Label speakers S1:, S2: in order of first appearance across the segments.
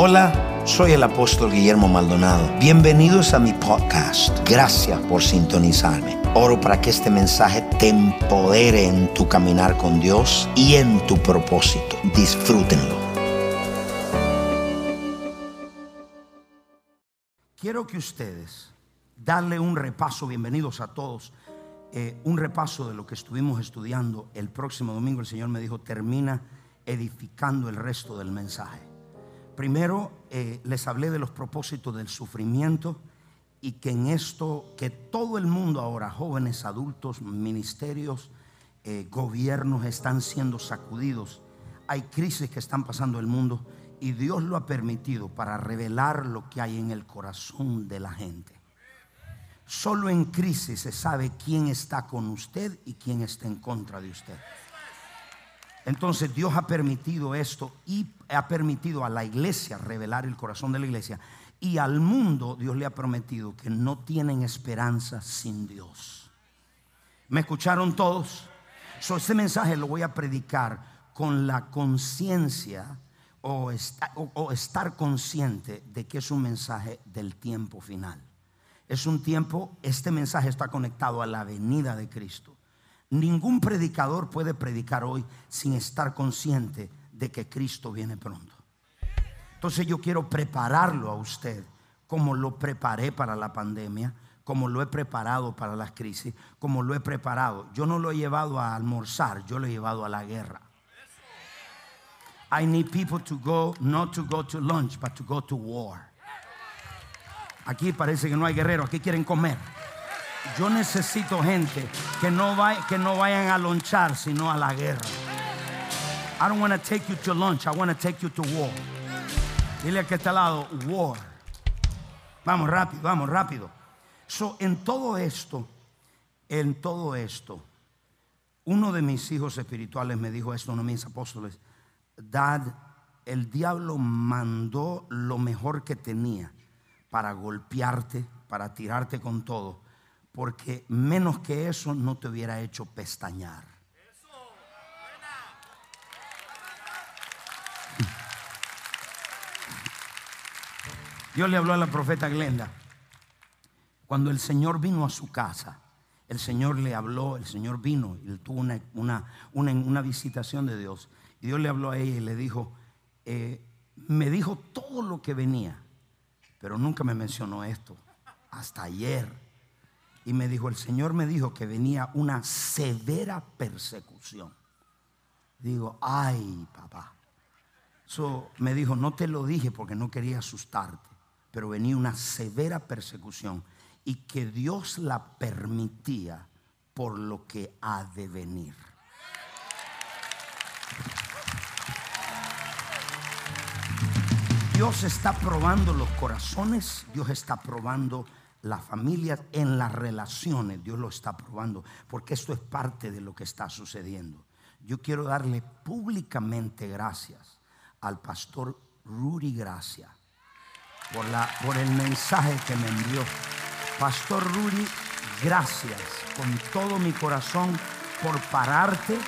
S1: Hola, soy el apóstol Guillermo Maldonado. Bienvenidos a mi podcast. Gracias por sintonizarme. Oro para que este mensaje te empodere en tu caminar con Dios y en tu propósito. Disfrútenlo. Quiero que ustedes darle un repaso, bienvenidos a todos, eh, un repaso de lo que estuvimos estudiando el próximo domingo. El Señor me dijo, termina edificando el resto del mensaje. Primero eh, les hablé de los propósitos del sufrimiento y que en esto, que todo el mundo ahora, jóvenes, adultos, ministerios, eh, gobiernos están siendo sacudidos. Hay crisis que están pasando el mundo y Dios lo ha permitido para revelar lo que hay en el corazón de la gente. Solo en crisis se sabe quién está con usted y quién está en contra de usted. Entonces Dios ha permitido esto y ha permitido a la iglesia revelar el corazón de la iglesia. Y al mundo Dios le ha prometido que no tienen esperanza sin Dios. ¿Me escucharon todos? So, este mensaje lo voy a predicar con la conciencia o, o estar consciente de que es un mensaje del tiempo final. Es un tiempo, este mensaje está conectado a la venida de Cristo. Ningún predicador puede predicar hoy sin estar consciente de que Cristo viene pronto. Entonces yo quiero prepararlo a usted como lo preparé para la pandemia, como lo he preparado para las crisis, como lo he preparado. Yo no lo he llevado a almorzar, yo lo he llevado a la guerra. I need people to go, not to go to lunch, but to go to war. Aquí parece que no hay guerreros, aquí quieren comer. Yo necesito gente que no, que no vayan a lonchar, sino a la guerra. I don't want to take you to lunch, I want to take you to war. Dile que está al lado, war. Vamos rápido, vamos rápido. So, en todo esto, en todo esto, uno de mis hijos espirituales me dijo esto, uno de mis apóstoles, Dad, el diablo mandó lo mejor que tenía para golpearte, para tirarte con todo porque menos que eso no te hubiera hecho pestañear. Dios le habló a la profeta Glenda. Cuando el Señor vino a su casa, el Señor le habló, el Señor vino y tuvo una, una, una, visitación de Dios. Y Dios le habló a ella y le dijo, eh, me dijo todo lo que venía, pero nunca me mencionó esto. Hasta ayer y me dijo, el Señor me dijo que venía una severa persecución. Digo, ay, papá. So, me dijo, no te lo dije porque no quería asustarte, pero venía una severa persecución y que Dios la permitía por lo que ha de venir. Dios está probando los corazones, Dios está probando la familia, en las relaciones, Dios lo está probando, porque esto es parte de lo que está sucediendo. Yo quiero darle públicamente gracias al pastor Rudy Gracia por, la, por el mensaje que me envió. Pastor Rudy, gracias con todo mi corazón por pararte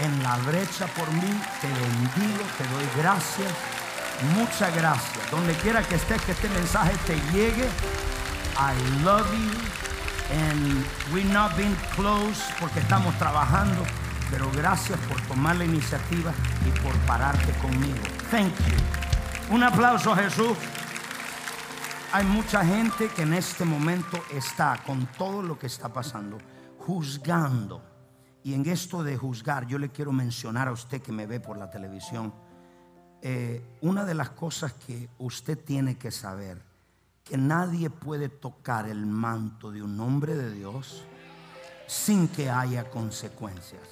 S1: en la brecha por mí. Te bendigo, te doy gracias. Muchas gracias. Donde quiera que estés, que este mensaje te llegue I love you and we're not being close porque estamos trabajando, pero gracias por tomar la iniciativa y por pararte conmigo. Thank you. Un aplauso Jesús. Hay mucha gente que en este momento está con todo lo que está pasando, juzgando. Y en esto de juzgar, yo le quiero mencionar a usted que me ve por la televisión, eh, una de las cosas que usted tiene que saber que nadie puede tocar el manto de un hombre de Dios sin que haya consecuencias.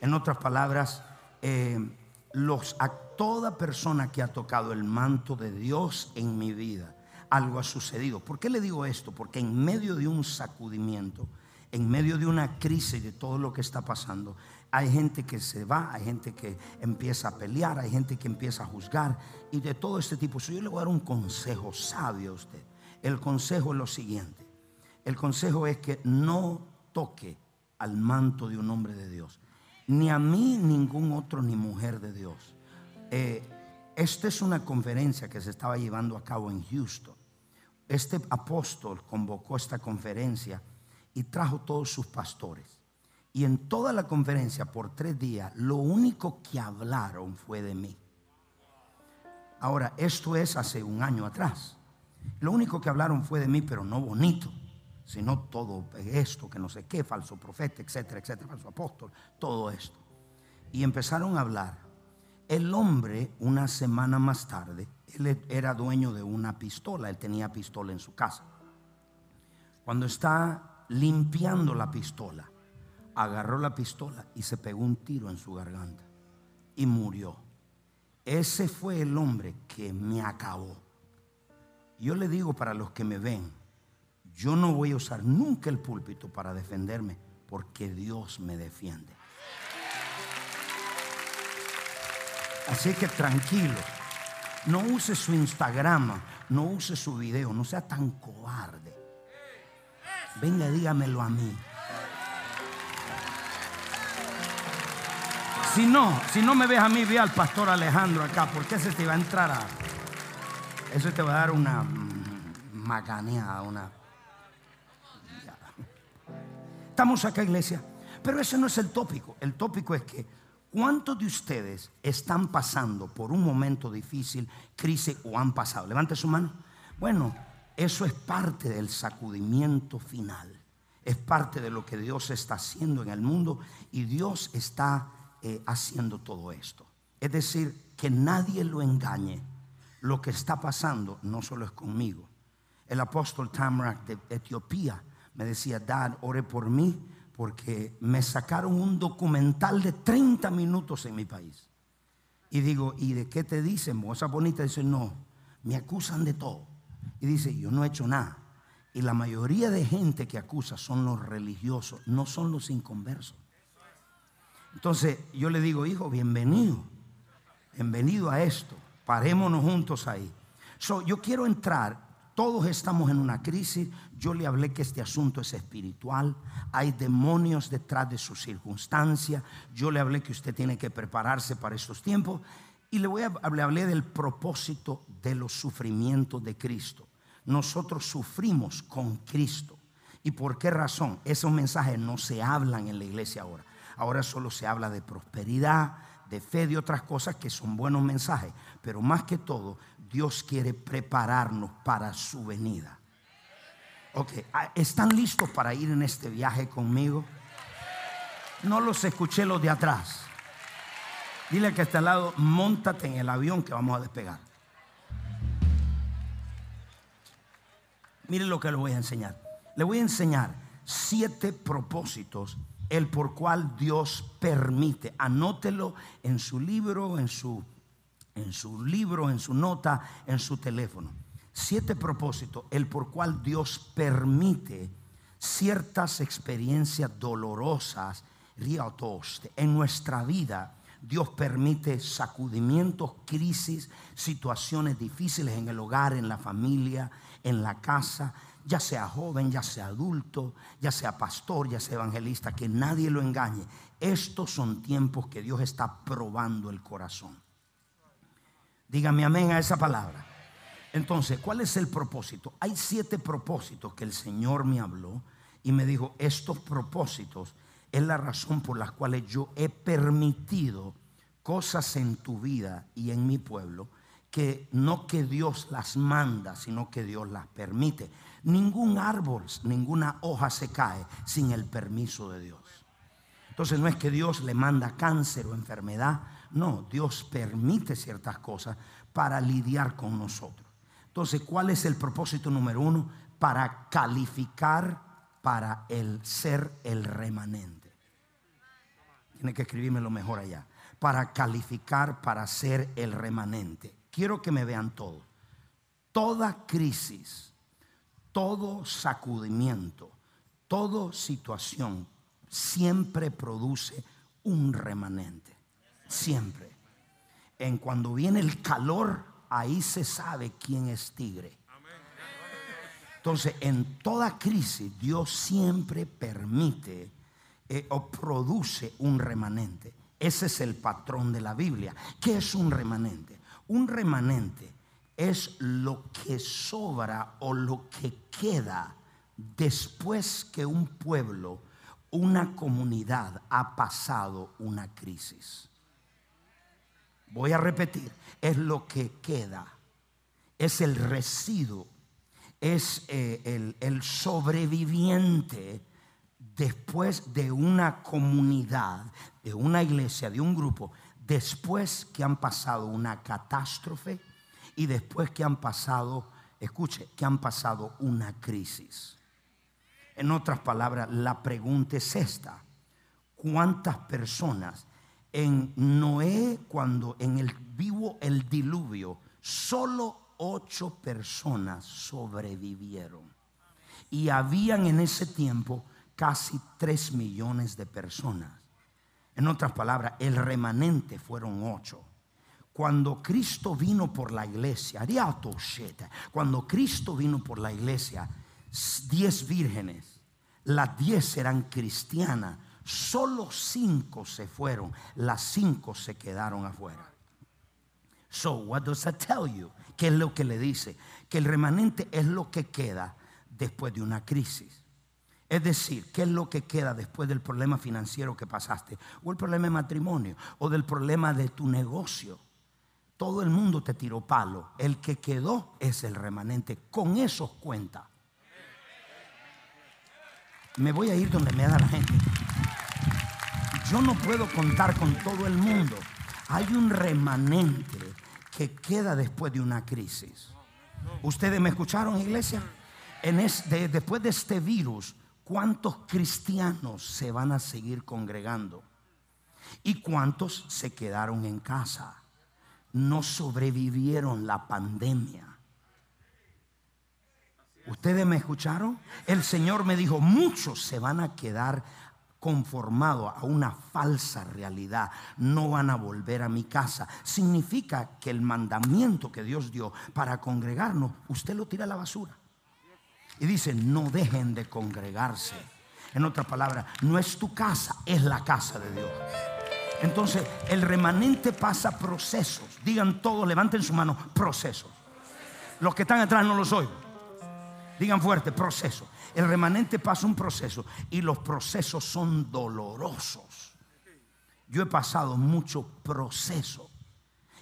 S1: En otras palabras, eh, los, a toda persona que ha tocado el manto de Dios en mi vida, algo ha sucedido. ¿Por qué le digo esto? Porque en medio de un sacudimiento, en medio de una crisis de todo lo que está pasando, hay gente que se va, hay gente que empieza a pelear, hay gente que empieza a juzgar y de todo este tipo. yo le voy a dar un consejo sabio a usted. El consejo es lo siguiente. El consejo es que no toque al manto de un hombre de Dios. Ni a mí, ningún otro, ni mujer de Dios. Eh, esta es una conferencia que se estaba llevando a cabo en Houston. Este apóstol convocó esta conferencia y trajo todos sus pastores. Y en toda la conferencia, por tres días, lo único que hablaron fue de mí. Ahora, esto es hace un año atrás. Lo único que hablaron fue de mí, pero no bonito, sino todo esto, que no sé qué, falso profeta, etcétera, etcétera, falso apóstol, todo esto. Y empezaron a hablar. El hombre, una semana más tarde, él era dueño de una pistola, él tenía pistola en su casa. Cuando está limpiando la pistola, agarró la pistola y se pegó un tiro en su garganta y murió. Ese fue el hombre que me acabó. Yo le digo para los que me ven, yo no voy a usar nunca el púlpito para defenderme porque Dios me defiende. Así que tranquilo, no use su Instagram, no use su video, no sea tan cobarde. Venga, dígamelo a mí. Si no, si no me ves a mí, ve al pastor Alejandro acá, porque ese te va a entrar a. Eso te va a dar una macaneada, una. Estamos acá, iglesia. Pero ese no es el tópico. El tópico es que ¿cuántos de ustedes están pasando por un momento difícil, crisis o han pasado? Levante su mano. Bueno, eso es parte del sacudimiento final. Es parte de lo que Dios está haciendo en el mundo y Dios está eh, haciendo todo esto. Es decir, que nadie lo engañe. Lo que está pasando no solo es conmigo. El apóstol Tamrak de Etiopía me decía, Dad, ore por mí porque me sacaron un documental de 30 minutos en mi país. Y digo, ¿y de qué te dicen? Esa bonita dice, no, me acusan de todo. Y dice, yo no he hecho nada. Y la mayoría de gente que acusa son los religiosos, no son los inconversos. Entonces yo le digo, hijo, bienvenido, bienvenido a esto, parémonos juntos ahí. yo quiero entrar, todos estamos en una crisis, yo le hablé que este asunto es espiritual, hay demonios detrás de su circunstancia, yo le hablé que usted tiene que prepararse para estos tiempos y le, voy a, le hablé del propósito de los sufrimientos de Cristo. Nosotros sufrimos con Cristo. ¿Y por qué razón? Esos mensajes no se hablan en la iglesia ahora. Ahora solo se habla de prosperidad, de fe, de otras cosas que son buenos mensajes. Pero más que todo, Dios quiere prepararnos para su venida. Ok, ah, ¿están listos para ir en este viaje conmigo? No los escuché los de atrás. Dile que está al lado, montate en el avión que vamos a despegar. Miren lo que le voy a enseñar. Le voy a enseñar siete propósitos el por cual Dios permite. Anótelo en su libro, en su, en su libro, en su nota, en su teléfono. Siete propósitos, el por cual Dios permite ciertas experiencias dolorosas en nuestra vida. Dios permite sacudimientos, crisis, situaciones difíciles en el hogar, en la familia, en la casa ya sea joven, ya sea adulto, ya sea pastor, ya sea evangelista, que nadie lo engañe. Estos son tiempos que Dios está probando el corazón. Dígame amén a esa palabra. Entonces, ¿cuál es el propósito? Hay siete propósitos que el Señor me habló y me dijo, estos propósitos es la razón por la cual yo he permitido cosas en tu vida y en mi pueblo que no que Dios las manda, sino que Dios las permite. Ningún árbol, ninguna hoja se cae sin el permiso de Dios. Entonces no es que Dios le manda cáncer o enfermedad, no, Dios permite ciertas cosas para lidiar con nosotros. Entonces, ¿cuál es el propósito número uno? Para calificar para el ser el remanente. Tiene que escribirme mejor allá. Para calificar para ser el remanente. Quiero que me vean todo. Toda crisis todo sacudimiento, toda situación siempre produce un remanente. Siempre. En cuando viene el calor, ahí se sabe quién es tigre. Entonces, en toda crisis, Dios siempre permite eh, o produce un remanente. Ese es el patrón de la Biblia. ¿Qué es un remanente? Un remanente es lo que sobra o lo que queda después que un pueblo, una comunidad ha pasado una crisis. Voy a repetir, es lo que queda, es el residuo, es eh, el, el sobreviviente después de una comunidad, de una iglesia, de un grupo, después que han pasado una catástrofe y después que han pasado, escuche, que han pasado una crisis. En otras palabras, la pregunta es esta. ¿Cuántas personas en Noé, cuando en el vivo el diluvio, solo ocho personas sobrevivieron? Y habían en ese tiempo casi tres millones de personas. En otras palabras, el remanente fueron ocho. Cuando Cristo vino por la iglesia, cuando Cristo vino por la iglesia, diez vírgenes, las diez eran cristianas, solo cinco se fueron, las cinco se quedaron afuera. So, what does that tell you? ¿Qué es lo que le dice? Que el remanente es lo que queda después de una crisis. Es decir, ¿qué es lo que queda después del problema financiero que pasaste? O el problema de matrimonio, o del problema de tu negocio. Todo el mundo te tiró palo. El que quedó es el remanente. Con eso cuenta me voy a ir donde me da la gente. Yo no puedo contar con todo el mundo. Hay un remanente que queda después de una crisis. ¿Ustedes me escucharon, iglesia? Después de este virus, ¿cuántos cristianos se van a seguir congregando? ¿Y cuántos se quedaron en casa? No sobrevivieron la pandemia. ¿Ustedes me escucharon? El Señor me dijo, muchos se van a quedar conformados a una falsa realidad. No van a volver a mi casa. Significa que el mandamiento que Dios dio para congregarnos, usted lo tira a la basura. Y dice, no dejen de congregarse. En otras palabras, no es tu casa, es la casa de Dios. Entonces, el remanente pasa procesos. Digan todos, levanten su mano, procesos. Los que están atrás no los oigo. Digan fuerte, proceso. El remanente pasa un proceso y los procesos son dolorosos. Yo he pasado mucho proceso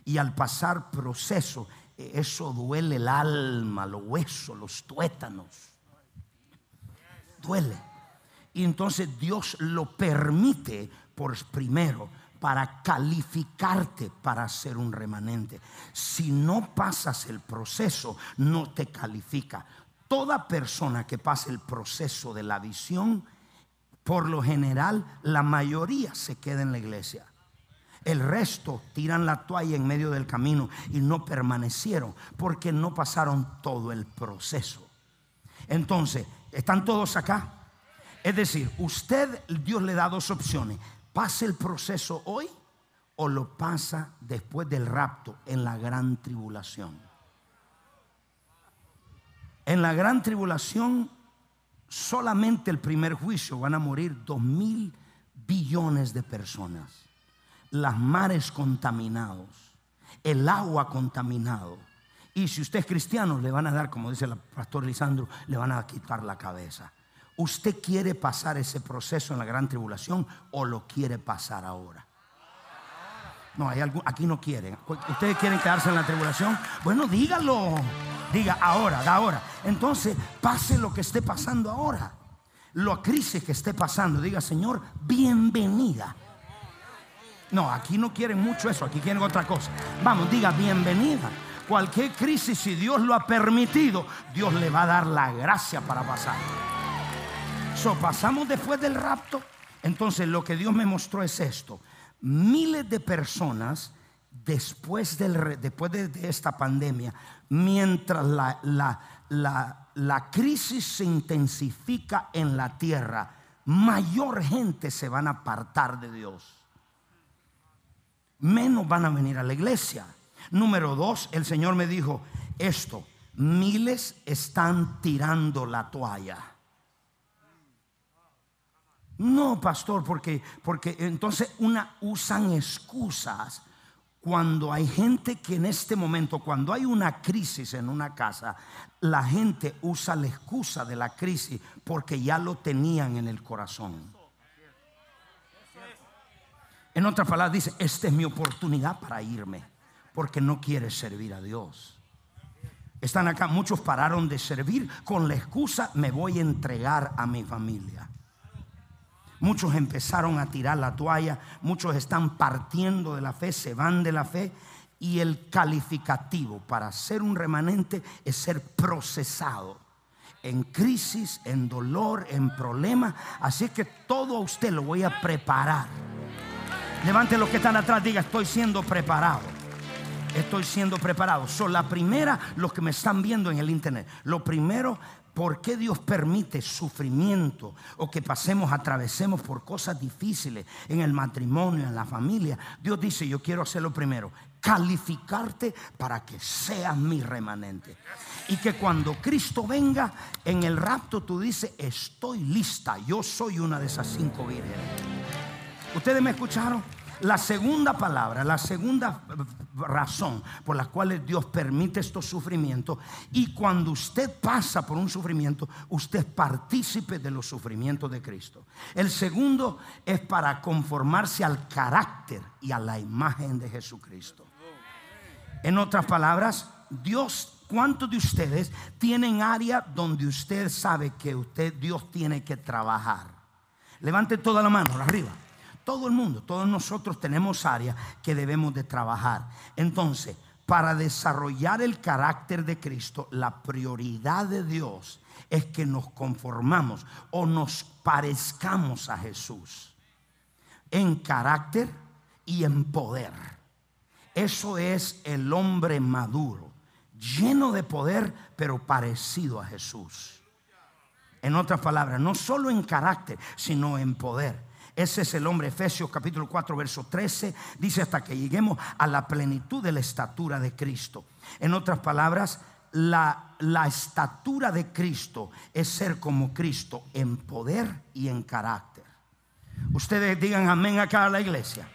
S1: y al pasar proceso, eh, eso duele el alma, los huesos, los tuétanos. Duele. Y entonces Dios lo permite por primero para calificarte para ser un remanente. Si no pasas el proceso, no te califica. Toda persona que pase el proceso de la visión, por lo general, la mayoría se queda en la iglesia. El resto tiran la toalla en medio del camino y no permanecieron porque no pasaron todo el proceso. Entonces, ¿están todos acá? Es decir, usted, Dios le da dos opciones. Pase el proceso hoy o lo pasa después del rapto en la gran tribulación. En la gran tribulación, solamente el primer juicio van a morir dos mil billones de personas. Las mares contaminados, el agua contaminado. Y si usted es cristiano, le van a dar, como dice el pastor Lisandro, le van a quitar la cabeza. ¿Usted quiere pasar ese proceso en la gran tribulación o lo quiere pasar ahora? No, hay algo, aquí no quieren. ¿Ustedes quieren quedarse en la tribulación? Bueno, dígalo. Diga ahora, da ahora. Entonces, pase lo que esté pasando ahora. Lo crisis que esté pasando. Diga, Señor, bienvenida. No, aquí no quieren mucho eso, aquí quieren otra cosa. Vamos, diga bienvenida. Cualquier crisis, si Dios lo ha permitido, Dios le va a dar la gracia para pasar. So, pasamos después del rapto. Entonces, lo que Dios me mostró es esto. Miles de personas después, del, de, esta pandemia, mientras la, la, la, crisis se intensifica en la tierra, mayor gente se van a apartar de Dios. Menos van a venir a la iglesia. Número dos, el Señor me dijo esto, miles están tirando la toalla. No, pastor, porque, porque entonces una usan excusas cuando hay gente que en este momento, cuando hay una crisis en una casa, la gente usa la excusa de la crisis porque ya lo tenían en el corazón. En otras palabras dice, esta es mi oportunidad para irme, porque no quiere servir a Dios. Están acá, muchos pararon de servir con la excusa, me voy a entregar a mi familia. Muchos empezaron a tirar la toalla, muchos están partiendo de la fe, se van de la fe y el calificativo para ser un remanente es ser procesado en crisis, en dolor, en problemas. Así que todo a usted lo voy a preparar. Levante los que están atrás, diga, estoy siendo preparado. Estoy siendo preparado. Son la primera, los que me están viendo en el internet. Lo primero, ¿Por qué Dios permite sufrimiento o que pasemos, atravesemos por cosas difíciles en el matrimonio, en la familia? Dios dice, yo quiero hacerlo primero, calificarte para que seas mi remanente. Y que cuando Cristo venga en el rapto, tú dices, estoy lista, yo soy una de esas cinco vírgenes. ¿Ustedes me escucharon? La segunda palabra, la segunda razón por la cual Dios permite estos sufrimientos y cuando usted pasa por un sufrimiento, usted partícipe de los sufrimientos de Cristo. El segundo es para conformarse al carácter y a la imagen de Jesucristo. En otras palabras, Dios ¿Cuántos de ustedes tienen área donde usted sabe que usted Dios tiene que trabajar? Levante toda la mano arriba. Todo el mundo, todos nosotros tenemos áreas que debemos de trabajar. Entonces, para desarrollar el carácter de Cristo, la prioridad de Dios es que nos conformamos o nos parezcamos a Jesús en carácter y en poder. Eso es el hombre maduro, lleno de poder, pero parecido a Jesús. En otras palabras, no solo en carácter, sino en poder. Ese es el hombre, Efesios capítulo 4, verso 13, dice hasta que lleguemos a la plenitud de la estatura de Cristo. En otras palabras, la, la estatura de Cristo es ser como Cristo en poder y en carácter. Ustedes digan amén acá a la iglesia.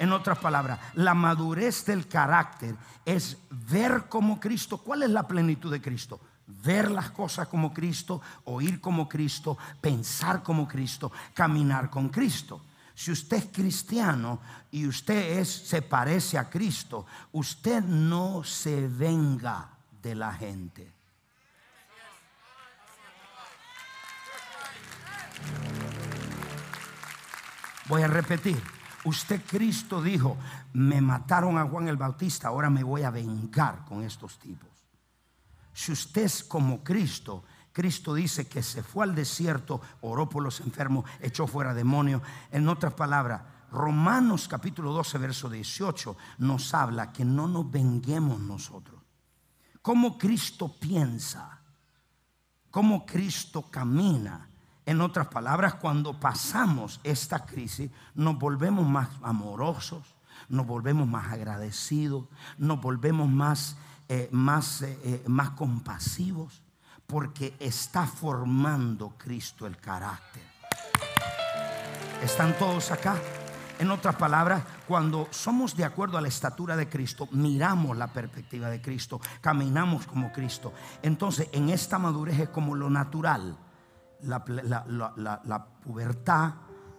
S1: En otras palabras, la madurez del carácter es ver como Cristo. ¿Cuál es la plenitud de Cristo? Ver las cosas como Cristo, oír como Cristo, pensar como Cristo, caminar con Cristo. Si usted es cristiano y usted es, se parece a Cristo, usted no se venga de la gente. Voy a repetir. Usted Cristo dijo, me mataron a Juan el Bautista, ahora me voy a vengar con estos tipos. Si usted es como Cristo, Cristo dice que se fue al desierto, oró por los enfermos, echó fuera demonios. En otras palabras, Romanos capítulo 12, verso 18 nos habla que no nos venguemos nosotros. Cómo Cristo piensa, cómo Cristo camina. En otras palabras, cuando pasamos esta crisis, nos volvemos más amorosos, nos volvemos más agradecidos, nos volvemos más eh, más, eh, eh, más compasivos, porque está formando Cristo el carácter. ¿Están todos acá? En otras palabras, cuando somos de acuerdo a la estatura de Cristo, miramos la perspectiva de Cristo, caminamos como Cristo. Entonces, en esta madurez es como lo natural, la, la pubertad,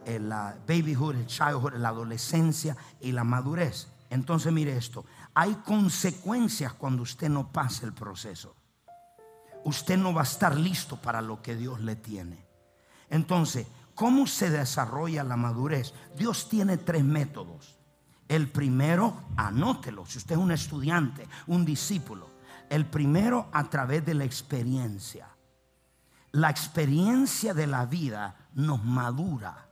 S1: la babyhood, el childhood, la adolescencia y la madurez. Entonces, mire esto, hay consecuencias cuando usted no pase el proceso. Usted no va a estar listo para lo que Dios le tiene. Entonces, ¿cómo se desarrolla la madurez? Dios tiene tres métodos. El primero, anótelo. Si usted es un estudiante, un discípulo. El primero a través de la experiencia. La experiencia de la vida nos madura.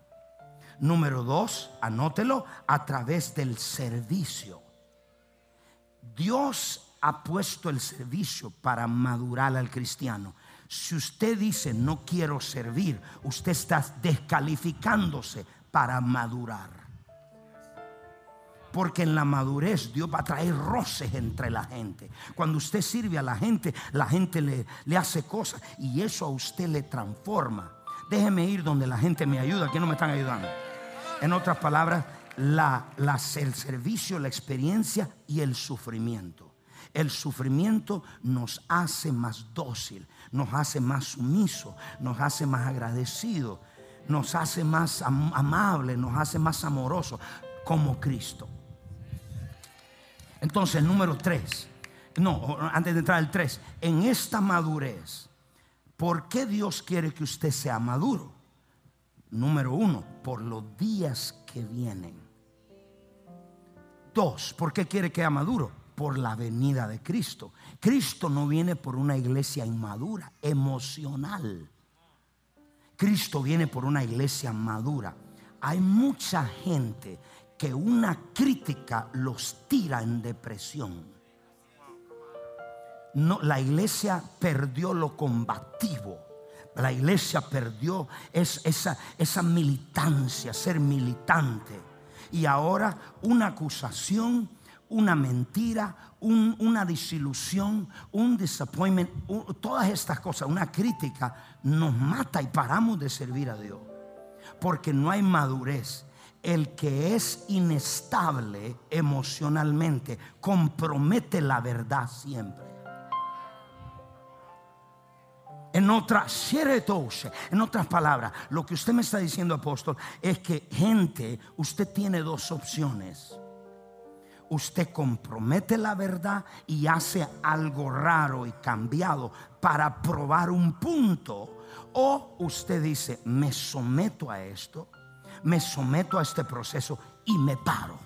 S1: Número dos, anótelo a través del servicio. Dios ha puesto el servicio para madurar al cristiano. Si usted dice no quiero servir, usted está descalificándose para madurar. Porque en la madurez Dios va a traer roces entre la gente. Cuando usted sirve a la gente, la gente le, le hace cosas y eso a usted le transforma. Déjeme ir donde la gente me ayuda, que no me están ayudando. En otras palabras, la, el servicio, la experiencia y el sufrimiento. El sufrimiento nos hace más dócil, nos hace más sumiso, nos hace más agradecido, nos hace más amable, nos hace más amoroso como Cristo. Entonces, número tres, no, antes de entrar al tres, en esta madurez, ¿por qué Dios quiere que usted sea maduro? Número uno, por los días que vienen. Dos, ¿por qué quiere que sea maduro? Por la venida de Cristo. Cristo no viene por una iglesia inmadura, emocional. Cristo viene por una iglesia madura. Hay mucha gente que una crítica los tira en depresión. No, la iglesia perdió lo combativo. La iglesia perdió esa, esa militancia, ser militante. Y ahora una acusación, una mentira, una disilusión, un disappointment, todas estas cosas, una crítica nos mata y paramos de servir a Dios. Porque no hay madurez. El que es inestable emocionalmente compromete la verdad siempre. En otras, en otras palabras, lo que usted me está diciendo, apóstol, es que gente, usted tiene dos opciones usted compromete la verdad y hace algo raro y cambiado para probar un punto. O usted dice, me someto a esto, me someto a este proceso y me paro.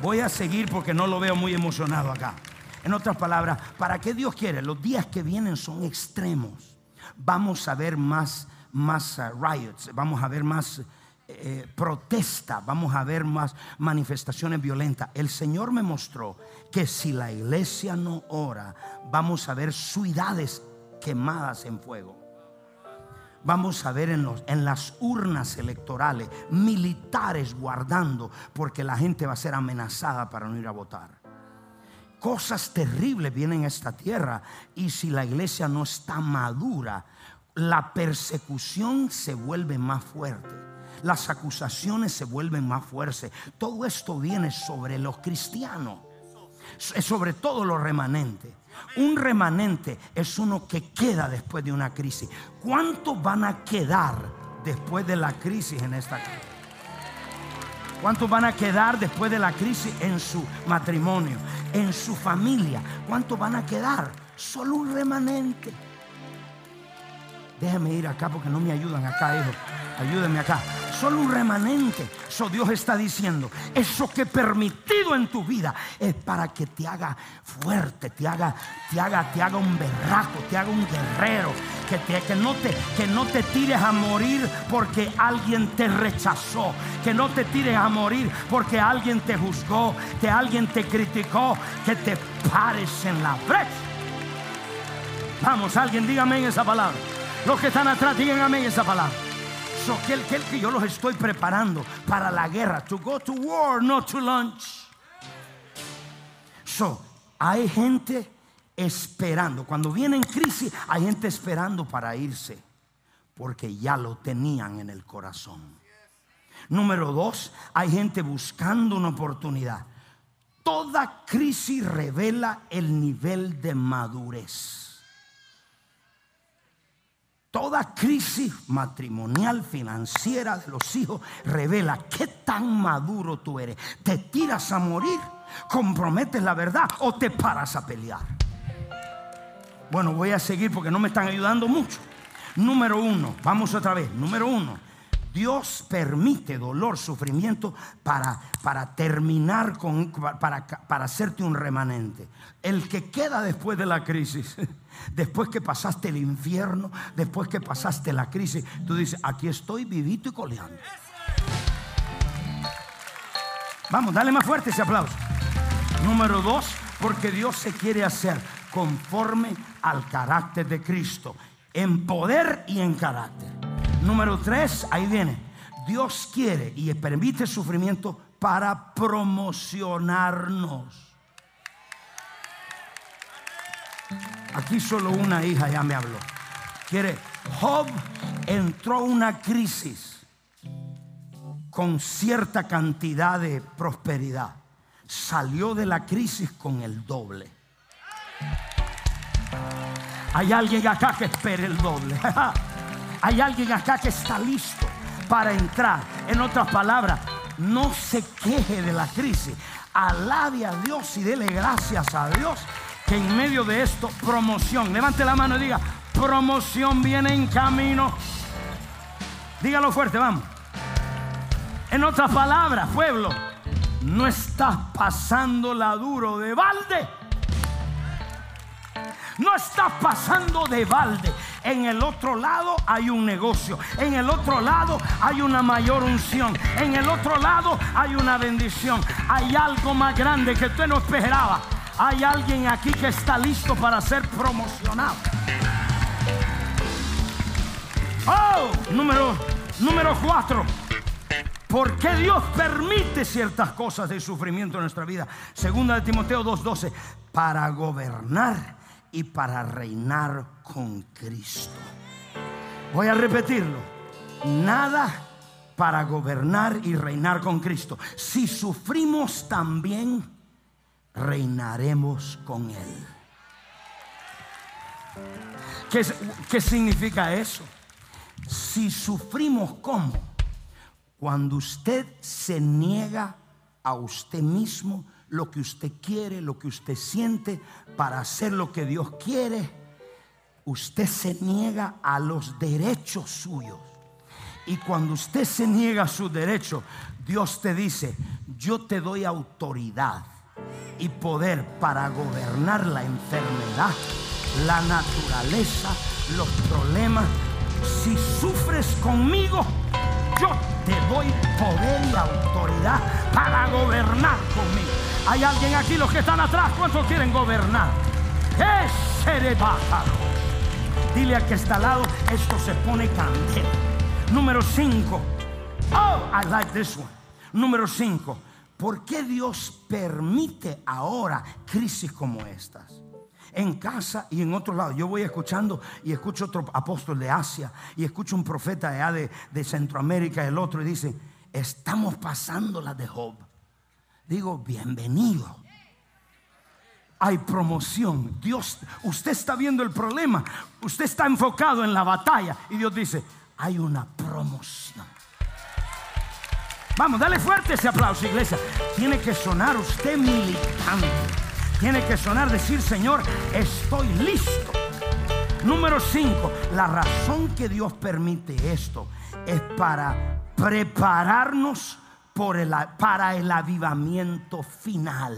S1: Voy a seguir porque no lo veo muy emocionado acá. En otras palabras, ¿para qué Dios quiere? Los días que vienen son extremos. Vamos a ver más, más uh, riots, vamos a ver más eh, protesta, vamos a ver más manifestaciones violentas. El Señor me mostró que si la iglesia no ora, vamos a ver ciudades quemadas en fuego. Vamos a ver en, los, en las urnas electorales militares guardando porque la gente va a ser amenazada para no ir a votar. Cosas terribles vienen a esta tierra y si la iglesia no está madura, la persecución se vuelve más fuerte las acusaciones se vuelven más fuertes. Todo esto viene sobre los cristianos, sobre todo los remanentes. Un remanente es uno que queda después de una crisis. ¿Cuántos van a quedar después de la crisis en esta crisis? ¿Cuántos van a quedar después de la crisis en su matrimonio, en su familia? ¿Cuántos van a quedar? Solo un remanente. Déjame ir acá porque no me ayudan acá, hijo. Ayúdenme acá solo un remanente. Eso Dios está diciendo, eso que he permitido en tu vida es para que te haga fuerte, te haga, te haga, te haga un berraco, te haga un guerrero, que, que, no te, que no te tires a morir porque alguien te rechazó, que no te tires a morir porque alguien te juzgó, que alguien te criticó, que te pares en la brecha. Vamos, alguien dígame en esa palabra. Los que están atrás, en esa palabra que, que yo los estoy preparando para la guerra. To go to war, not to lunch. So, hay gente esperando. Cuando viene en crisis, hay gente esperando para irse. Porque ya lo tenían en el corazón. Número dos, hay gente buscando una oportunidad. Toda crisis revela el nivel de madurez. Toda crisis matrimonial, financiera de los hijos revela qué tan maduro tú eres. ¿Te tiras a morir? ¿Comprometes la verdad o te paras a pelear? Bueno, voy a seguir porque no me están ayudando mucho. Número uno, vamos otra vez. Número uno, Dios permite dolor, sufrimiento para, para terminar con, para, para hacerte un remanente. El que queda después de la crisis Después que pasaste el infierno, después que pasaste la crisis, tú dices, aquí estoy vivito y coleando. Vamos, dale más fuerte ese aplauso. Número dos, porque Dios se quiere hacer conforme al carácter de Cristo, en poder y en carácter. Número tres, ahí viene. Dios quiere y permite sufrimiento para promocionarnos. Aquí solo una hija ya me habló. Quiere, Job entró una crisis con cierta cantidad de prosperidad. Salió de la crisis con el doble. Hay alguien acá que espere el doble. Hay alguien acá que está listo para entrar. En otras palabras, no se queje de la crisis. Alabe a Dios y dele gracias a Dios que en medio de esto, promoción. Levante la mano y diga, promoción viene en camino. Dígalo fuerte, vamos. En otras palabras, pueblo, no estás pasando la duro de balde. No estás pasando de balde. En el otro lado hay un negocio. En el otro lado hay una mayor unción. En el otro lado hay una bendición. Hay algo más grande que usted no esperaba. Hay alguien aquí que está listo para ser promocionado. Oh, número, número cuatro. ¿Por qué Dios permite ciertas cosas de sufrimiento en nuestra vida? Segunda de Timoteo 2:12, para gobernar y para reinar con Cristo. Voy a repetirlo. Nada para gobernar y reinar con Cristo. Si sufrimos también, reinaremos con Él. ¿Qué, significa eso? Si sufrimos, ¿cómo? Cuando usted se niega a usted mismo lo que usted quiere, lo que usted siente, para hacer lo que Dios quiere, usted se niega a los derechos suyos. Y cuando usted se niega a su derecho, Dios te dice, yo te doy autoridad y poder para gobernar la enfermedad, la naturaleza, los problemas. Si sufres conmigo, yo te doy poder y autoridad para gobernar conmigo. Hay alguien aquí, los que están atrás, ¿cuántos quieren gobernar? ¿Qué Dile a que está al lado, esto se pone candela. Número 5. Oh, I like this one. Número 5. ¿Por qué Dios permite ahora crisis como estas? En casa y en otro lado. Yo voy escuchando y escucho otro apóstol de Asia y escucho un profeta de, de Centroamérica, el otro, y dice, estamos pasando la de Job. Digo, bienvenido. Hay promoción. Dios, usted está viendo el problema. Usted está enfocado en la batalla. Y Dios dice, hay una promoción. Vamos, dale fuerte ese aplauso, iglesia. Tiene que sonar usted militante. Tiene que sonar decir, Señor, estoy listo. Número 5, la razón que Dios permite esto es para prepararnos por el, para el avivamiento final.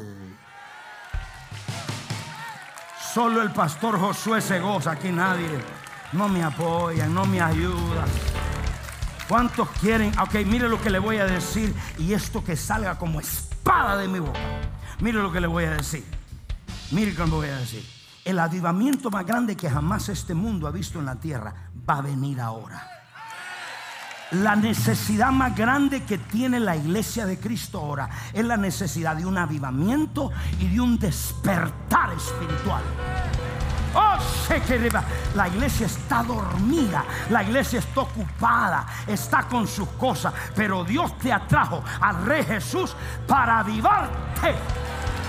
S1: Solo el pastor Josué se goza, aquí nadie. No me apoya, no me ayuda. ¿Cuántos quieren? Ok, mire lo que le voy a decir y esto que salga como espada de mi boca. Mire lo que le voy a decir. Mire lo que le voy a decir. El avivamiento más grande que jamás este mundo ha visto en la tierra va a venir ahora. La necesidad más grande que tiene la iglesia de Cristo ahora es la necesidad de un avivamiento y de un despertar espiritual. Oh, la iglesia está dormida, la iglesia está ocupada, está con sus cosas, pero Dios te atrajo al Rey Jesús para avivarte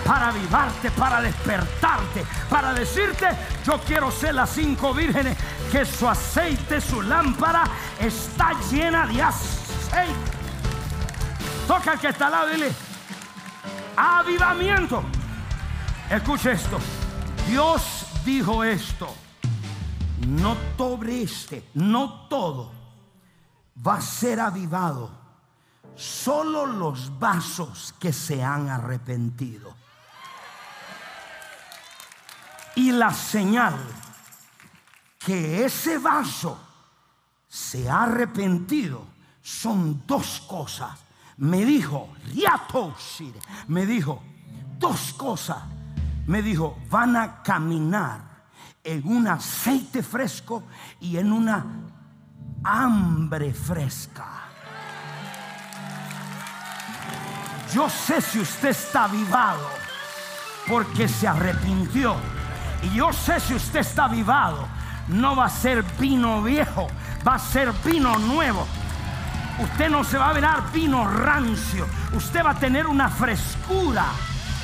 S1: para avivarte, para despertarte, para decirte, yo quiero ser las cinco vírgenes, que su aceite, su lámpara está llena de aceite. Toca al que está al lado dile, avivamiento. Escuche esto. Dios dijo esto. No todo este, no todo va a ser avivado. Solo los vasos que se han arrepentido. Y la señal que ese vaso se ha arrepentido son dos cosas. Me dijo, me dijo dos cosas. Me dijo, van a caminar en un aceite fresco y en una hambre fresca. Yo sé si usted está avivado porque se arrepintió y yo sé si usted está avivado, no va a ser vino viejo, va a ser vino nuevo. Usted no se va a ver vino rancio. Usted va a tener una frescura.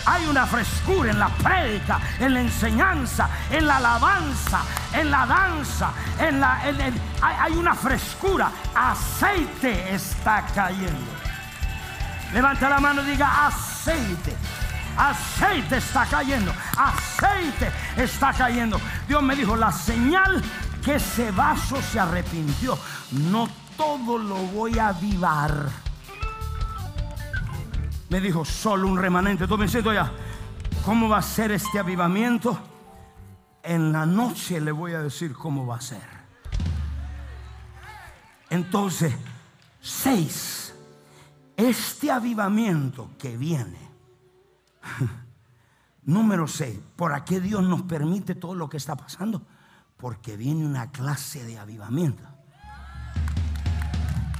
S1: Hay una frescura en la prédica, en la enseñanza, en la alabanza, en la danza, en la, hay una frescura. Aceite está cayendo. Levanta la mano y diga aceite. Aceite está cayendo. Aceite está cayendo. Dios me dijo, la señal que ese vaso se arrepintió. No todo lo voy a avivar. Me dijo, solo un remanente. Entonces me siento ya, ¿cómo va a ser este avivamiento? En la noche le voy a decir cómo va a ser. Entonces, seis, este avivamiento que viene Número 6. ¿Por qué Dios nos permite todo lo que está pasando? Porque viene una clase de avivamiento.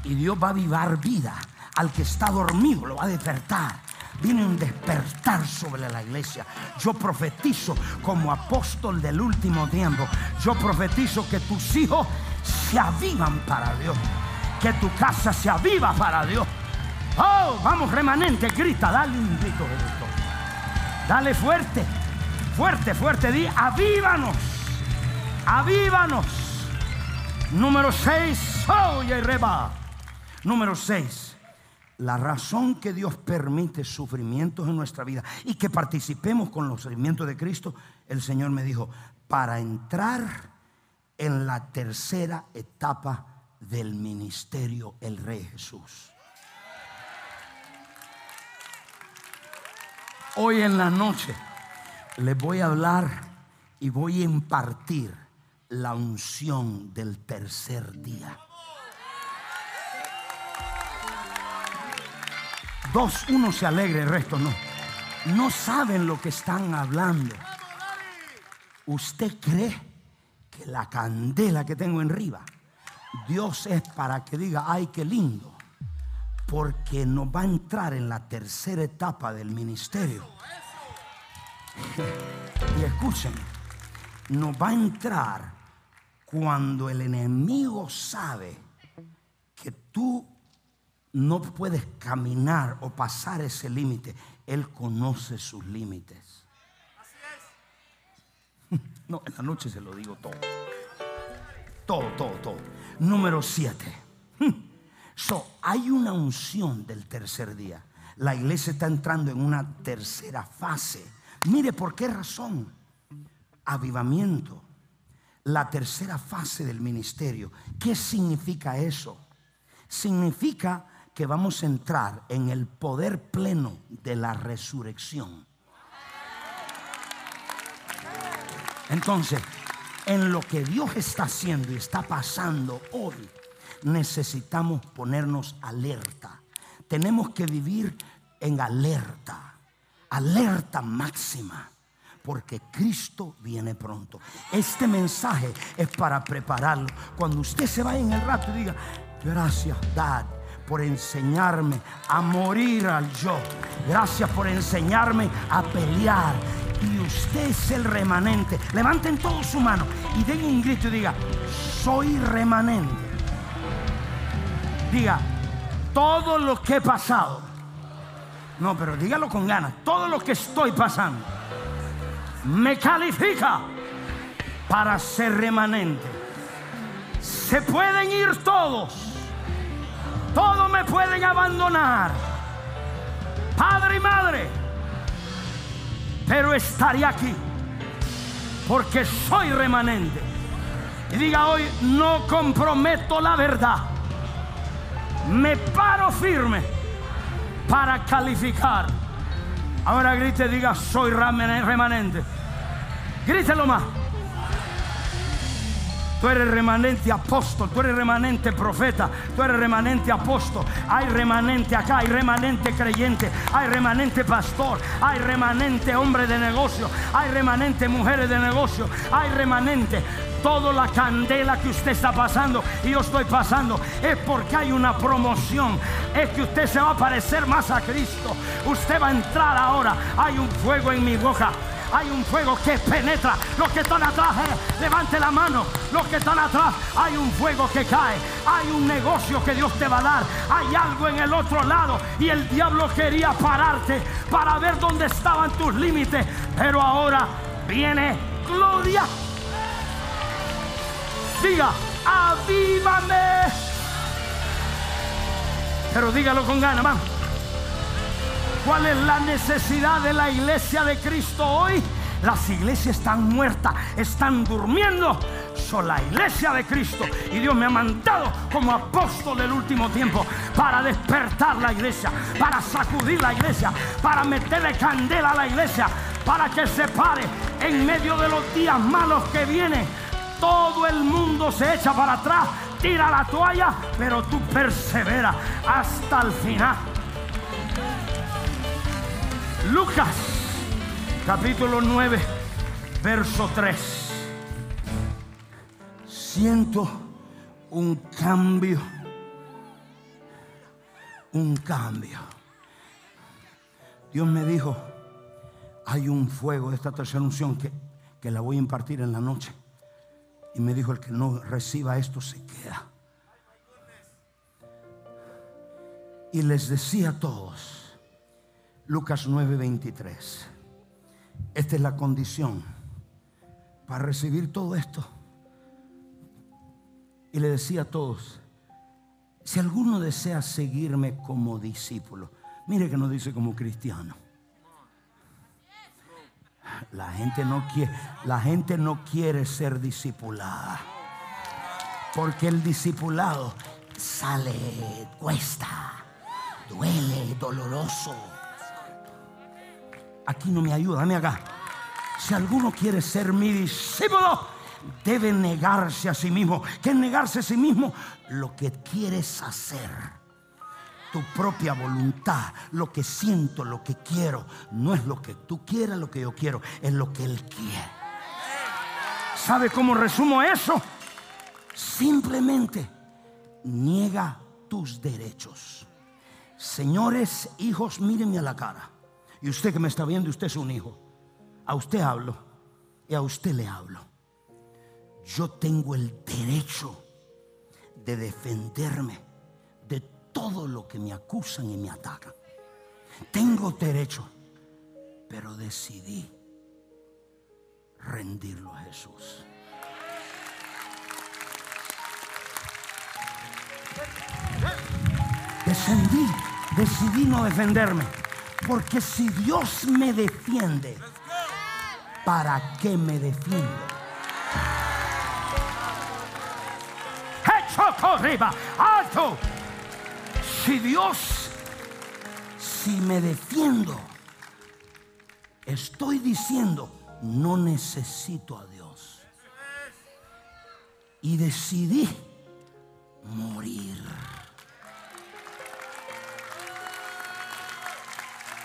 S1: Y Dios va a avivar vida. Al que está dormido lo va a despertar. Viene un despertar sobre la iglesia. Yo profetizo como apóstol del último tiempo. Yo profetizo que tus hijos se avivan para Dios. Que tu casa se aviva para Dios. Oh, vamos remanente, grita, dale un grito de Dale fuerte, fuerte, fuerte. Di, avívanos, avívanos. Número 6, oye, reba. Número 6, la razón que Dios permite sufrimientos en nuestra vida y que participemos con los sufrimientos de Cristo, el Señor me dijo, para entrar en la tercera etapa del ministerio, el Rey Jesús. Hoy en la noche les voy a hablar y voy a impartir la unción del tercer día. Dos, uno se alegre, el resto no. No saben lo que están hablando. ¿Usted cree que la candela que tengo en arriba, Dios es para que diga, ay, qué lindo? Porque nos va a entrar en la tercera etapa del ministerio. Y escuchen, nos va a entrar cuando el enemigo sabe que tú no puedes caminar o pasar ese límite. Él conoce sus límites. No, en la noche se lo digo todo. Todo, todo, todo. Número siete. So, hay una unción del tercer día. La iglesia está entrando en una tercera fase. Mire por qué razón. Avivamiento. La tercera fase del ministerio. ¿Qué significa eso? Significa que vamos a entrar en el poder pleno de la resurrección. Entonces, en lo que Dios está haciendo y está pasando hoy, necesitamos ponernos alerta. Tenemos que vivir en alerta, alerta máxima, porque Cristo viene pronto. Este mensaje es para prepararlo. Cuando usted se vaya en el rato y diga, gracias, Dad por enseñarme a morir al yo. Gracias por enseñarme a pelear. Y usted es el remanente. Levanten todos su mano y den un grito y diga, soy remanente. Diga, todo lo que he pasado. No, pero dígalo con ganas. Todo lo que estoy pasando me califica para ser remanente. Se pueden ir todos. Todos me pueden abandonar. Padre y madre. Pero estaré aquí. Porque soy remanente. Y diga hoy, no comprometo la verdad me paro firme para calificar. Ahora grite, diga, soy remanente. Grítelo más. Tú eres remanente apóstol, tú eres remanente profeta, tú eres remanente apóstol. Hay remanente acá, hay remanente creyente, hay remanente pastor, hay remanente hombre de negocio, hay remanente mujeres de negocio, hay remanente toda la candela que usted está pasando y yo estoy pasando es porque hay una promoción. Es que usted se va a parecer más a Cristo. Usted va a entrar ahora. Hay un fuego en mi boca. hay un fuego que penetra. Los que están atrás, eh, levante la mano. Los que están atrás, hay un fuego que cae. Hay un negocio que Dios te va a dar. Hay algo en el otro lado. Y el diablo quería pararte para ver dónde estaban tus límites. Pero ahora viene gloria. Diga, avívame. Pero dígalo con ganas. ¿Cuál es la necesidad de la iglesia de Cristo hoy? Las iglesias están muertas, están durmiendo. Son la iglesia de Cristo. Y Dios me ha mandado como apóstol del último tiempo para despertar la iglesia, para sacudir la iglesia, para meterle candela a la iglesia, para que se pare en medio de los días malos que vienen. Todo el mundo se echa para atrás, tira la toalla, pero tú perseveras hasta el final. Lucas, capítulo 9, verso 3. Siento un cambio, un cambio. Dios me dijo, hay un fuego de esta tercera unción que, que la voy a impartir en la noche. Y me dijo, el que no reciba esto se queda. Y les decía a todos, Lucas 9:23. Esta es la condición para recibir todo esto. Y le decía a todos, si alguno desea seguirme como discípulo, mire que no dice como cristiano. La gente no quiere, la gente no quiere ser discipulada. Porque el discipulado sale, cuesta, duele, doloroso aquí no me ayuda, dame acá. Si alguno quiere ser mi discípulo, debe negarse a sí mismo. ¿Qué es negarse a sí mismo? Lo que quieres hacer. Tu propia voluntad, lo que siento, lo que quiero. No es lo que tú quieras, lo que yo quiero, es lo que Él quiere. ¿Sabe cómo resumo eso? Simplemente niega tus derechos. Señores, hijos, mírenme a la cara. Y usted que me está viendo, usted es un hijo. A usted hablo y a usted le hablo. Yo tengo el derecho de defenderme de todo lo que me acusan y me atacan. Tengo derecho, pero decidí rendirlo a Jesús. Descendí, decidí no defenderme. Porque si Dios me defiende, ¿para qué me defiendo? Hecho arriba, alto. Si Dios, si me defiendo, estoy diciendo, no necesito a Dios. Y decidí morir.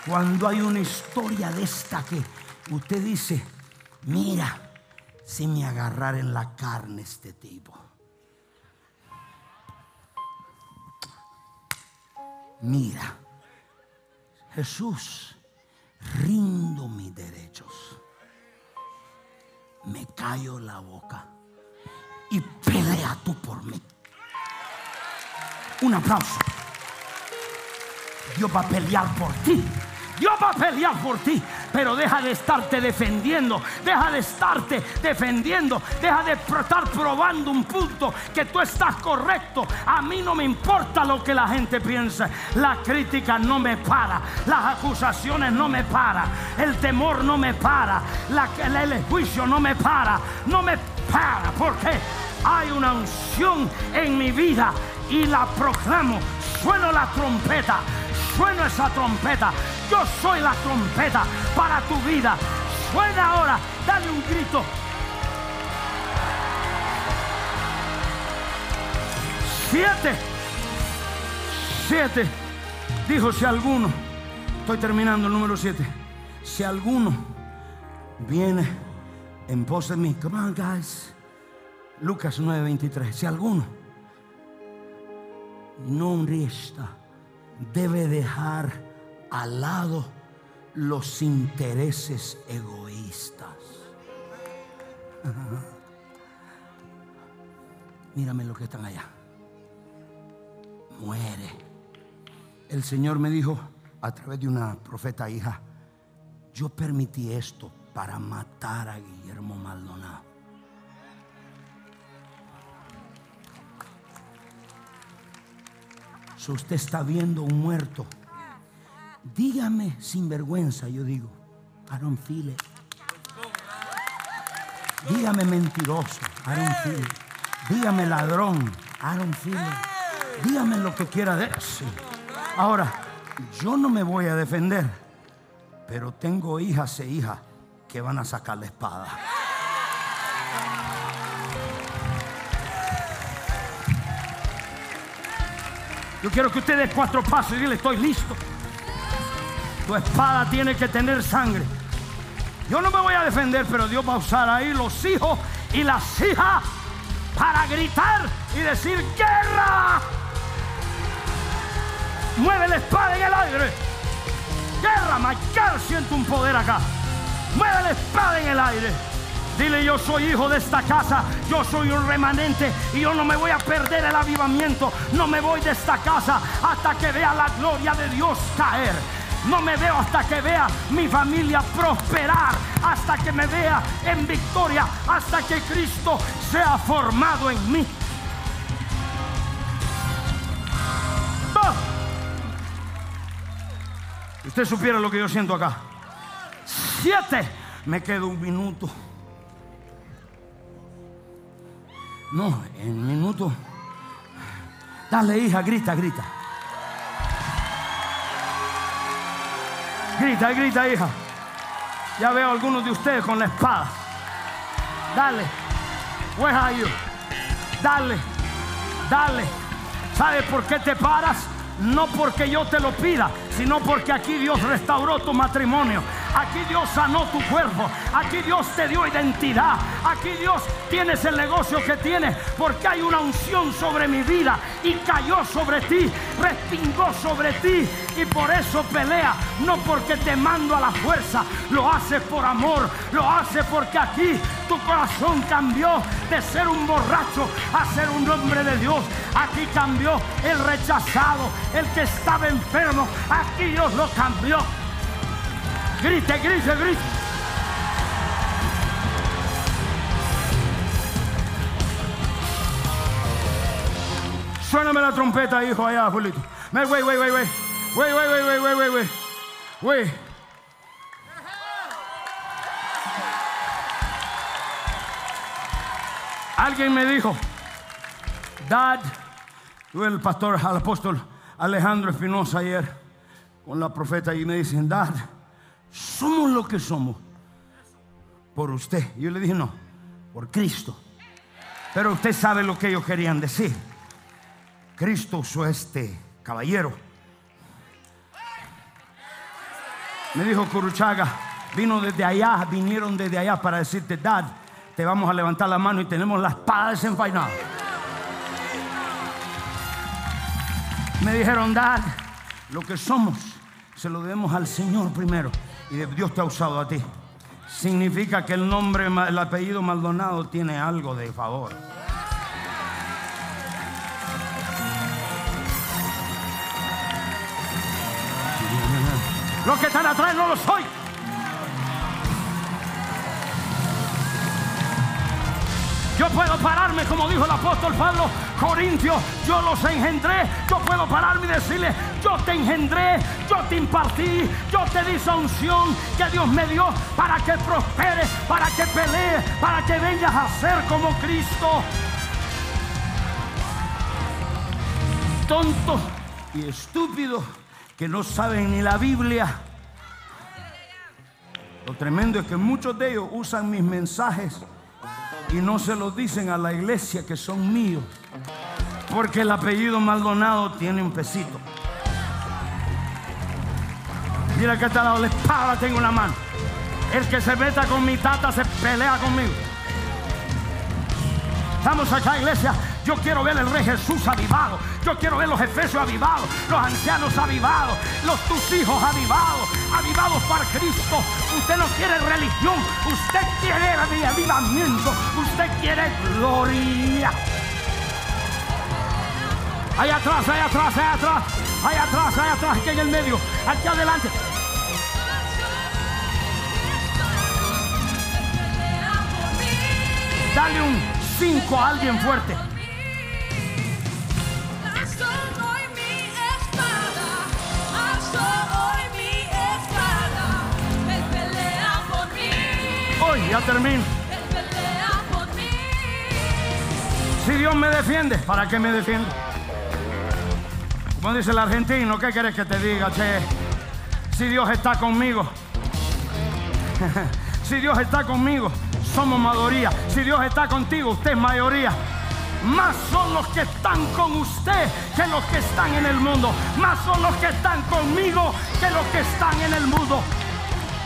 S1: Cuando hay una historia de esta que usted dice, mira, si me agarrara en la carne este tipo. Mira, Jesús, rindo mis derechos. Me callo la boca y pelea tú por mí. Un aplauso. Dios va a pelear por ti. Dios va a pelear por ti, pero deja de estarte defendiendo, deja de estarte defendiendo, deja de estar probando un punto que tú estás correcto. A mí no me importa lo que la gente piensa, la crítica no me para, las acusaciones no me para, el temor no me para, el juicio no me para, no me para, porque hay una unción en mi vida y la proclamo. Sueno la trompeta, sueno esa trompeta. Yo soy la trompeta para tu vida. Suena ahora, dale un grito. Siete. Siete. Dijo si alguno, estoy terminando el número siete. Si alguno viene en pos de mí, come on guys. Lucas 9:23. Si alguno no resta, debe dejar al lado los intereses egoístas. Mírame lo que están allá. Muere. El Señor me dijo a través de una profeta hija, yo permití esto para matar a Guillermo Maldonado. Si usted está viendo un muerto, dígame sin vergüenza, yo digo, I don't feel it. Dígame mentiroso, I don't feel it. Dígame ladrón, I don't feel it. Dígame lo que quiera decir. Ahora, yo no me voy a defender, pero tengo hijas e hijas que van a sacar la espada. Yo quiero que usted dé cuatro pasos y dile, estoy listo. Tu espada tiene que tener sangre. Yo no me voy a defender, pero Dios va a usar ahí los hijos y las hijas para gritar y decir guerra. Mueve la espada en el aire. Guerra, Michael, siento un poder acá. Mueve la espada en el aire. Dile, yo soy hijo de esta casa, yo soy un remanente y yo no me voy a perder el avivamiento. No me voy de esta casa hasta que vea la gloria de Dios caer. No me veo hasta que vea mi familia prosperar, hasta que me vea en victoria, hasta que Cristo sea formado en mí. Usted supiera lo que yo siento acá. Siete. Me quedo un minuto. No, en un minuto. Dale, hija, grita, grita. Grita, grita, hija. Ya veo a algunos de ustedes con la espada. Dale. Where are you? Dale. Dale. ¿Sabes por qué te paras? No porque yo te lo pida, sino porque aquí Dios restauró tu matrimonio. Aquí Dios sanó tu cuerpo. Aquí Dios te dio identidad. Aquí Dios tienes el negocio que tienes. Porque hay una unción sobre mi vida. Y cayó sobre ti. Respingó sobre ti. Y por eso pelea. No porque te mando a la fuerza. Lo hace por amor. Lo hace porque aquí tu corazón cambió de ser un borracho a ser un hombre de Dios. Aquí cambió el rechazado. El que estaba enfermo. Aquí Dios lo cambió. Grite, grite, grite. Suéname la trompeta, hijo, allá, Julito. Wait, wait, wait. Wait, wait, wait, wait, wait, wait, wait. Wait. Alguien me dijo, Dad, el pastor, al apóstol Alejandro Espinosa ayer con la profeta y me dicen, Dad, somos lo que somos por usted. Yo le dije, no, por Cristo. Pero usted sabe lo que ellos querían decir. Cristo usó este caballero. Me dijo Curuchaga, vino desde allá, vinieron desde allá para decirte, Dad, te vamos a levantar la mano y tenemos la espada desenvainada. Me dijeron, Dad, lo que somos se lo debemos al Señor primero y Dios te ha usado a ti. Significa que el nombre, el apellido Maldonado tiene algo de favor. Los que están atrás no lo soy. Yo puedo pararme, como dijo el apóstol Pablo, Corintios, yo los engendré. Yo puedo pararme y decirle, yo te engendré, yo te impartí, yo te di esa que Dios me dio para que prosperes, para que pelees, para que vengas a ser como Cristo. Tontos y estúpidos que no saben ni la Biblia. Lo tremendo es que muchos de ellos usan mis mensajes y no se lo dicen a la iglesia que son míos. Porque el apellido Maldonado tiene un pesito. Mira que está lado la espada tengo una mano. El que se meta con mi tata se pelea conmigo. Estamos acá, iglesia. Yo quiero ver el Rey Jesús avivado. Yo quiero ver los efesios avivados, los ancianos avivados, los tus hijos avivados, avivados para Cristo. Usted no quiere religión, usted quiere avivamiento, usted quiere gloria. Allá atrás, allá atrás, allá atrás, allá atrás, allá atrás, aquí en el medio, aquí adelante. Dale un 5 a alguien fuerte. Ya termino. Si Dios me defiende, ¿para qué me defiende? Como dice el argentino, ¿qué quieres que te diga, che? Si Dios está conmigo, si Dios está conmigo, somos mayoría. Si Dios está contigo, usted es mayoría. Más son los que están con usted que los que están en el mundo. Más son los que están conmigo que los que están en el mundo.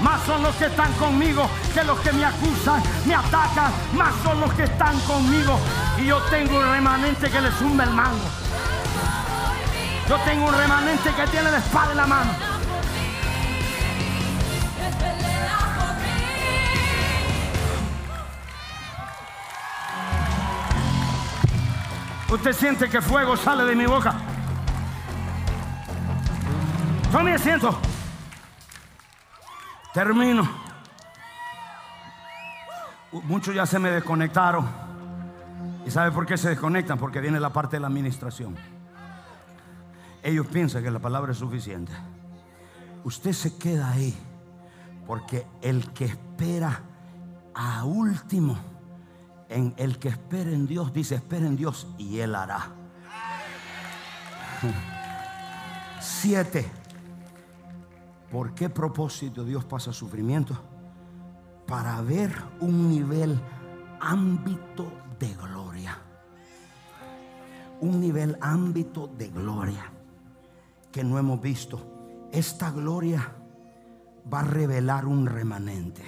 S1: Más son los que están conmigo que los que me acusan, me atacan. Más son los que están conmigo. Y yo tengo un remanente que le zumba el mango. Yo tengo un remanente que tiene la espada en la mano. Usted siente que fuego sale de mi boca. Tome asiento. Termino. Muchos ya se me desconectaron. ¿Y sabe por qué se desconectan? Porque viene la parte de la administración. Ellos piensan que la palabra es suficiente. Usted se queda ahí porque el que espera a último en el que espera en Dios, dice, espera en Dios y Él hará. Siete. ¿Por qué propósito Dios pasa sufrimiento? Para ver un nivel, ámbito de gloria. Un nivel, ámbito de gloria que no hemos visto. Esta gloria va a revelar un remanente.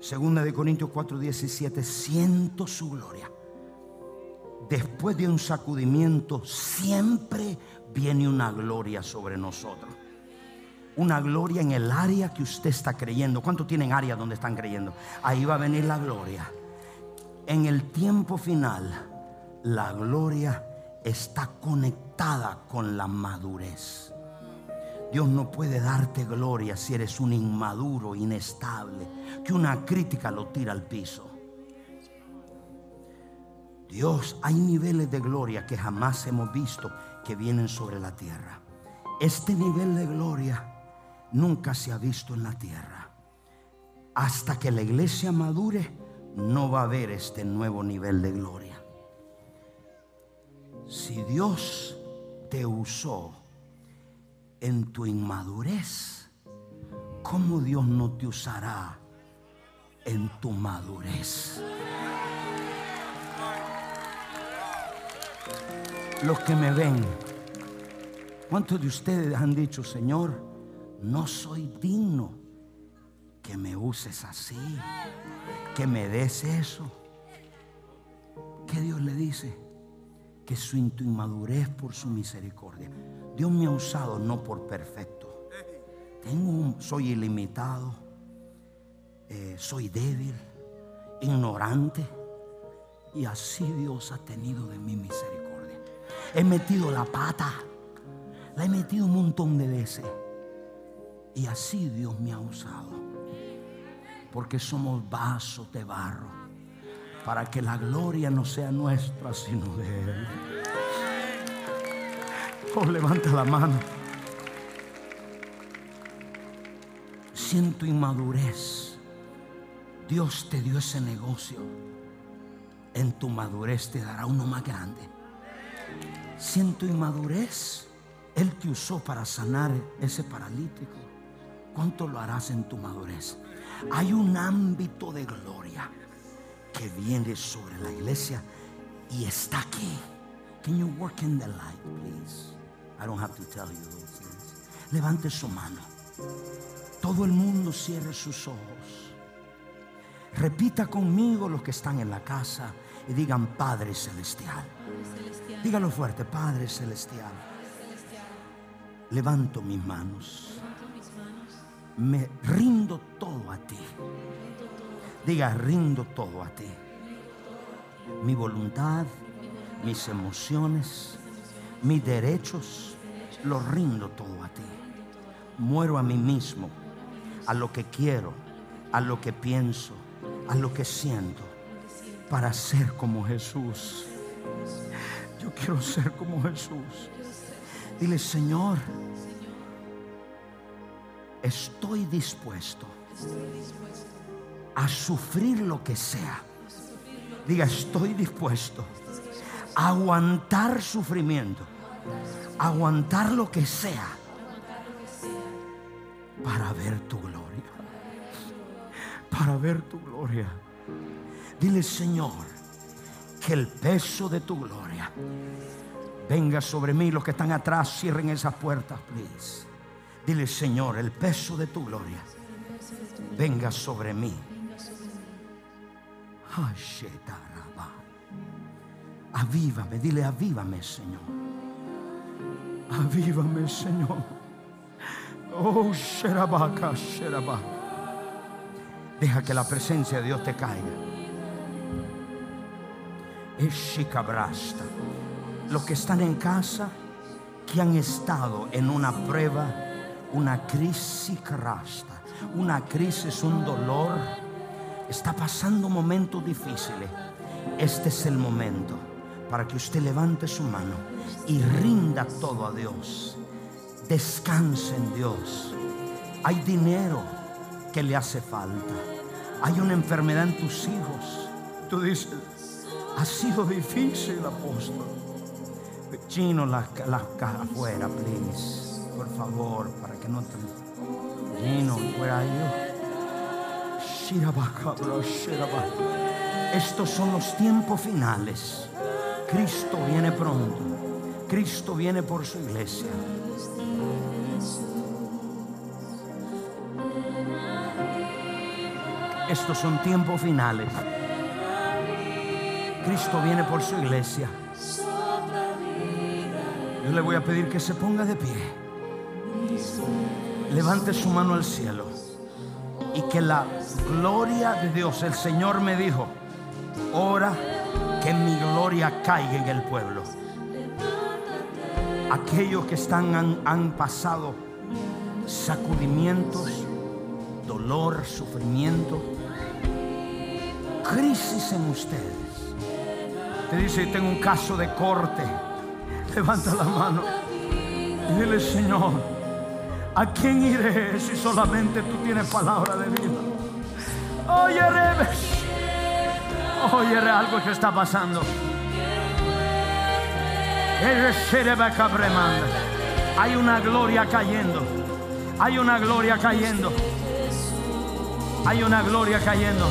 S1: Segunda de Corintios 4:17, siento su gloria. Después de un sacudimiento siempre viene una gloria sobre nosotros. Una gloria en el área que usted está creyendo. ¿Cuántos tienen área donde están creyendo? Ahí va a venir la gloria. En el tiempo final, la gloria está conectada con la madurez. Dios no puede darte gloria si eres un inmaduro, inestable, que una crítica lo tira al piso. Dios, hay niveles de gloria que jamás hemos visto que vienen sobre la tierra. Este nivel de gloria nunca se ha visto en la tierra. Hasta que la iglesia madure, no va a haber este nuevo nivel de gloria. Si Dios te usó en tu inmadurez, ¿cómo Dios no te usará en tu madurez? Los que me ven, ¿cuántos de ustedes han dicho, Señor, no soy digno que me uses así, que me des eso? ¿Qué Dios le dice? Que su inmadurez por su misericordia. Dios me ha usado no por perfecto. Tengo soy ilimitado, eh, soy débil, ignorante. Y así Dios ha tenido de mi misericordia. He metido la pata, la he metido un montón de veces. Y así Dios me ha usado. Porque somos vasos de barro. Para que la gloria no sea nuestra, sino de Él. Oh, levanta la mano. Siento inmadurez. Dios te dio ese negocio. En tu madurez te dará uno más grande. Siento inmadurez. Él te usó para sanar ese paralítico. ¿Cuánto lo harás en tu madurez? Hay un ámbito de gloria que viene sobre la iglesia y está aquí. Can you work in the light, please? I don't have to tell you Levante su mano. Todo el mundo cierre sus ojos. Repita conmigo los que están en la casa y digan Padre Celestial. Dígalo fuerte, Padre Celestial. Levanto mis manos. Me rindo todo a ti. Diga, rindo todo a ti. Mi voluntad, mis emociones, mis derechos, los rindo todo a ti. Muero a mí mismo, a lo que quiero, a lo que pienso, a lo que siento, para ser como Jesús. Yo quiero ser como Jesús. Dile, Señor, estoy dispuesto a sufrir lo que sea. Diga, estoy dispuesto a aguantar sufrimiento, aguantar lo que sea para ver tu gloria. Para ver tu gloria. Dile, Señor, que el peso de tu gloria venga sobre mí. Los que están atrás, cierren esas puertas, please. Dile, Señor, el peso de tu gloria venga sobre mí. Avívame, dile, avívame, Señor. Avívame, Señor. Oh, Sherabaka, Deja que la presencia de Dios te caiga es Los que están en casa, que han estado en una prueba, una crisis crasta, una crisis, un dolor, está pasando momentos difíciles. Este es el momento para que usted levante su mano y rinda todo a Dios. Descanse en Dios. Hay dinero que le hace falta. Hay una enfermedad en tus hijos. Tú dices, ha sido difícil, apóstol. Chino, las la cajas afuera, please. Por favor, para que no te. Are you? Estos son los tiempos finales. Cristo viene pronto. Cristo viene por su iglesia. Estos son tiempos finales. Cristo viene por su iglesia. Yo le voy a pedir que se ponga de pie. Levante su mano al cielo. Y que la gloria de Dios, el Señor me dijo, ora que mi gloria caiga en el pueblo. Aquellos que están han, han pasado sacudimientos, dolor, sufrimiento, crisis en ustedes te dice, tengo un caso de corte. Levanta la mano y dile, Señor, ¿a quién iré si solamente tú tienes palabra de vida? Oye, Rebes. Oye, algo que está pasando. Hay una gloria cayendo. Hay una gloria cayendo. Hay una gloria cayendo.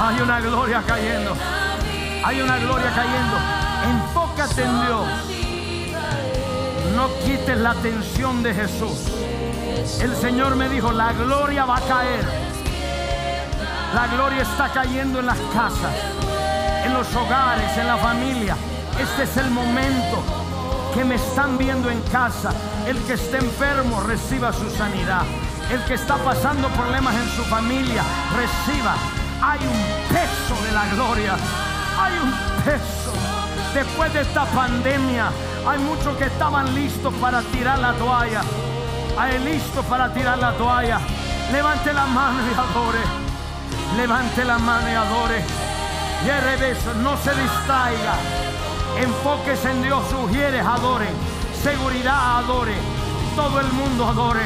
S1: Hay una gloria cayendo. Hay una gloria cayendo. Enfócate en Dios. No quites la atención de Jesús. El Señor me dijo, la gloria va a caer. La gloria está cayendo en las casas, en los hogares, en la familia. Este es el momento que me están viendo en casa. El que esté enfermo reciba su sanidad. El que está pasando problemas en su familia reciba hay un peso de la gloria. Hay un peso. Después de esta pandemia, hay muchos que estaban listos para tirar la toalla. Hay listos para tirar la toalla. Levante la mano y adore. Levante la mano y adore. Y al revés, no se distraiga. Enfóquese en Dios, sugieres, adore. Seguridad, adore. Todo el mundo adore.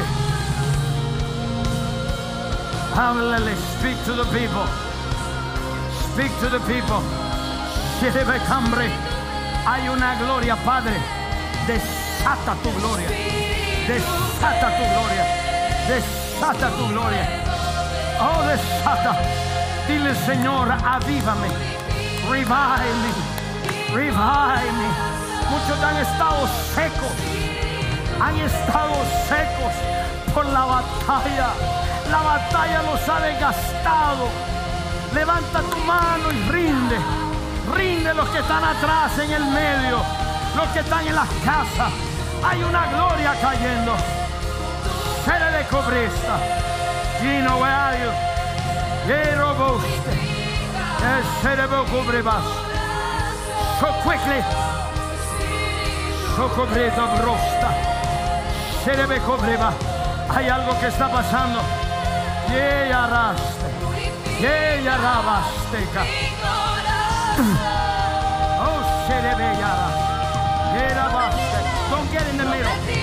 S1: Háblale, speak to the people. Speak to the people. Hay una gloria, Padre. Desata tu gloria. Desata tu gloria. Desata tu gloria. Oh, desata. Dile, Señor, avívame. Revive me. Revive me. Muchos han estado secos. Han estado secos por la batalla. La batalla los ha desgastado. Levanta tu mano y rinde rinde los que están atrás en el medio, los que están en las casas. Hay una gloria cayendo. Sere de cobrista. Gino Guayo. Hero Boste. El cerebro cubrebas. So quickly. So cobreta brosta. Cerebro cobreba. Hay algo que está pasando. Y ella raste. Y ella. oh, Don't get in the middle.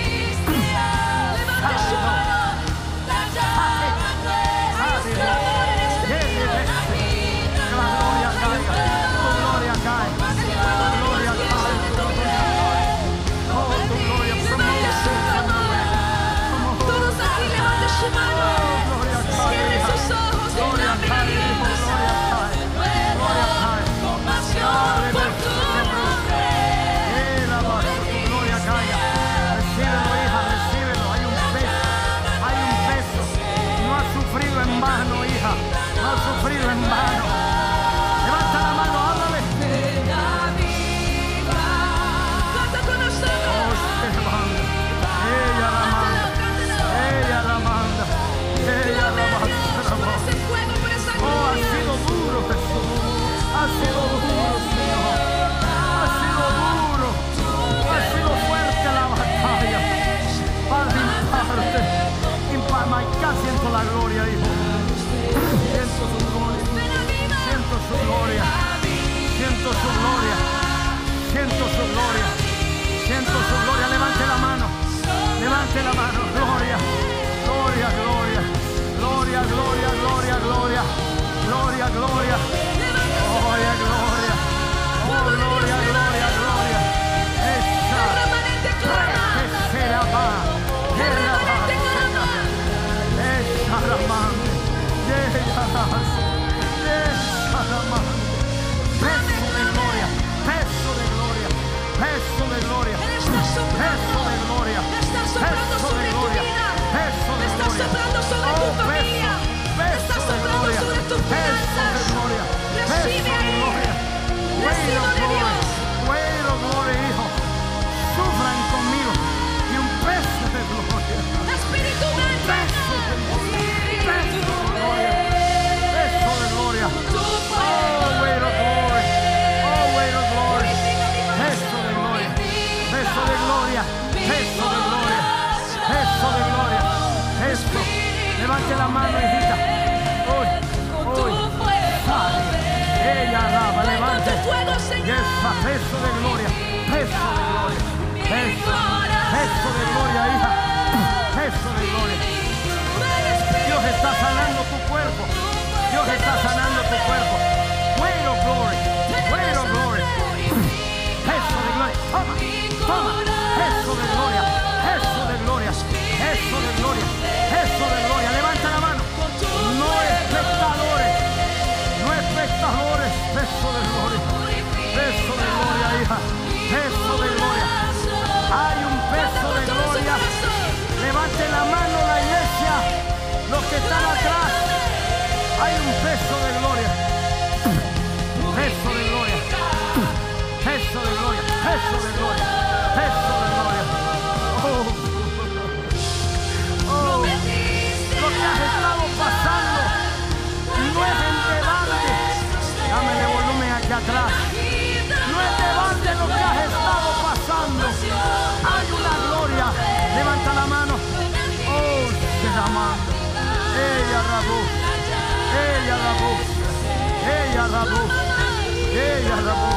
S1: Ella alabó.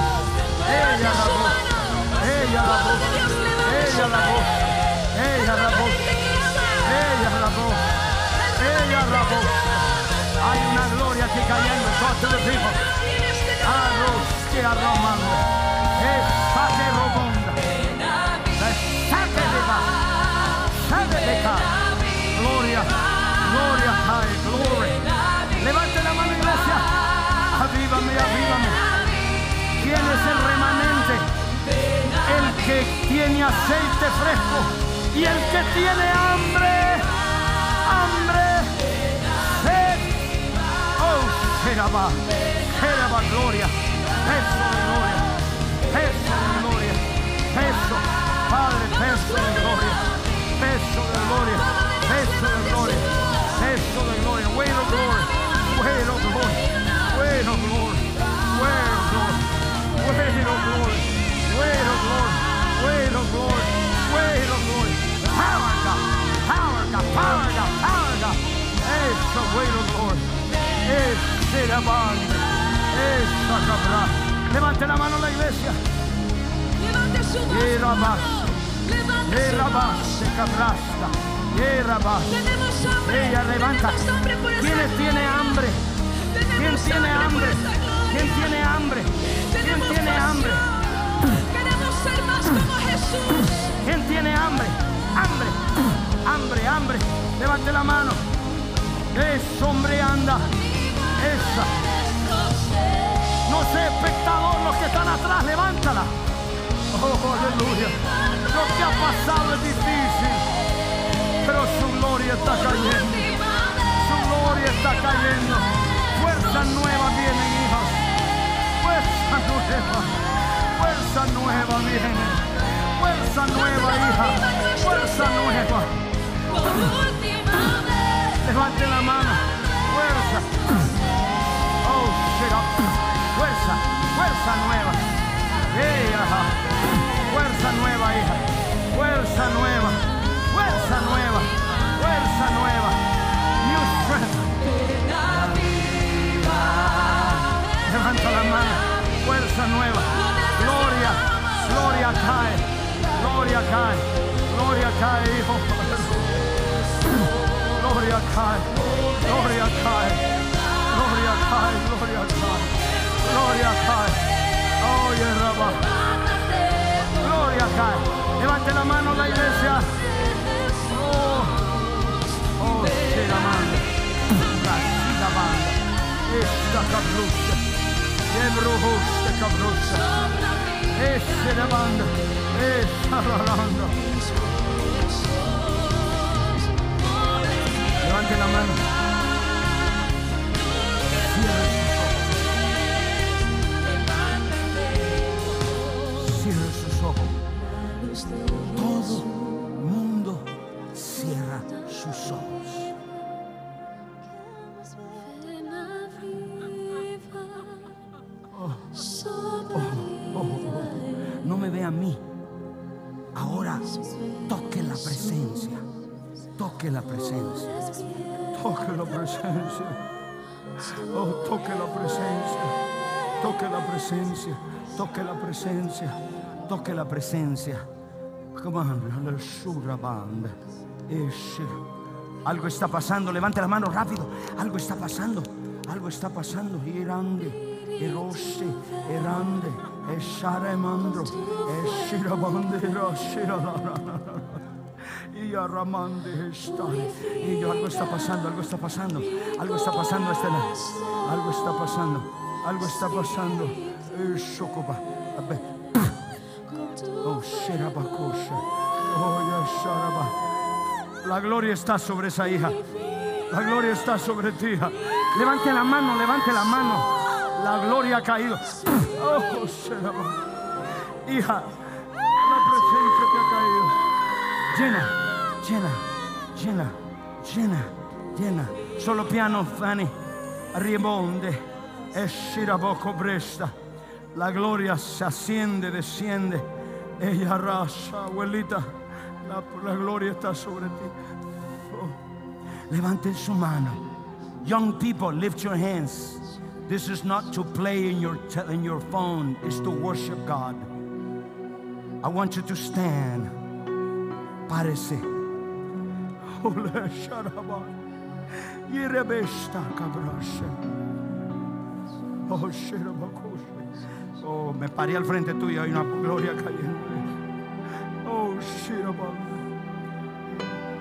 S1: Ella alabó. Ella alabó. Ella alabó. Ella alabó. Ella alabó. Ella alabó. Hay una gloria que cayendo. Talk to the people. Arroz que arromando. Estate robonda. Estate de va. Sabe de ca. Gloria. Gloria cae. Gloria. Levante la mano, iglesia. Avívame, avívame. ¿Quién es el remanente? El que tiene aceite fresco y el que tiene hambre, hambre, sed. Oh, Jerabá, Jerabá, gloria, peso de gloria, peso de gloria, peso, Padre, peso de gloria, peso de gloria, peso de gloria, peso de gloria, weight of glory, weight of glory, weight of glory, weight Lord. Lord. Lord. Levante la mano la iglesia.
S2: Levante su voz.
S1: Era más. Era más. Se Ella levanta. ¿Quién tiene hambre? ¿Quién tiene hambre? ¿Quién tiene hambre? ¿Quién tiene hambre?
S2: Queremos ser más como Jesús.
S1: ¿Quién tiene hambre? Hambre, hambre, hambre. Levante la mano. Es hombre anda. Esa. No sé, espectador, los que están atrás, levántala. Oh, aleluya. Lo que ha pasado es difícil, pero su gloria está cayendo. Su gloria está cayendo. Fuerzas nuevas vienen, hijos. Fuerza nueva. Fuerza nueva viene. Fuerza nueva, hija. Fuerza nueva. Levante la mano. Fuerza. Oh, shit up. Fuerza. Fuerza nueva. Hey, ajá. Fuerza nueva, hija. Fuerza nueva. Yebruhuste cabrucha. Esta la banda. Esta la banda. Levante la mano. Toque la presencia. Algo está pasando. Levante la mano rápido. Algo está pasando. Algo está pasando. Irande. Erose. Erande. Eshare mandro. Eshira bande. Eshira la la la la. Y arramande estare. Y yo, algo está pasando, algo está pasando, algo está pasando, Estela. Algo está pasando, algo está pasando. Abe. Oh. Oh. La gloria está sobre esa hija. La gloria está sobre ti. Levante la mano, levante la mano. La gloria ha caído. Oh. Hija, la presencia te ha caído. Llena, llena, llena, llena, llena. Solo piano, Fanny. Rimonde. Eshiraboko Bresta. La gloria se asciende, desciende. Ella raza, abuelita. La, la gloria está sobre ti. Oh. Levanten su mano. Young people, lift your hands. This is not to play in your, in your phone, it's to worship God. I want you to stand. Kabrashe. Oh. Oh, me paré al frente tuyo, hay una gloria cayendo.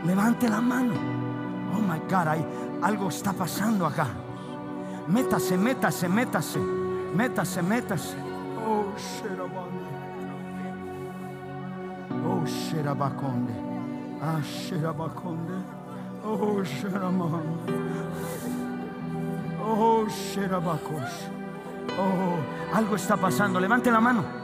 S1: Levante la mano. Oh my God, hay, algo está pasando acá. Métase, métase, métase. Métase, métase. Oh. Oh, Sherabakonde. Ah, Sherabakonde. Oh, Sheramande. Oh, Sherabakos. Oh, algo está pasando. Levante la mano.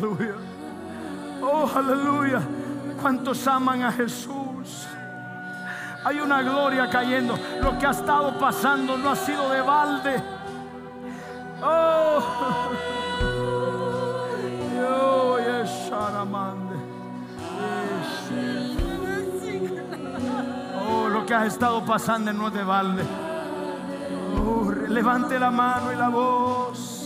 S1: Aleluya. Oh, aleluya. ¿Cuántos aman a Jesús? Hay una gloria cayendo. Lo que ha estado pasando no ha sido de balde. Oh, oh yes. Oh, lo que ha estado pasando no es de balde. Oh, levante la mano y la voz.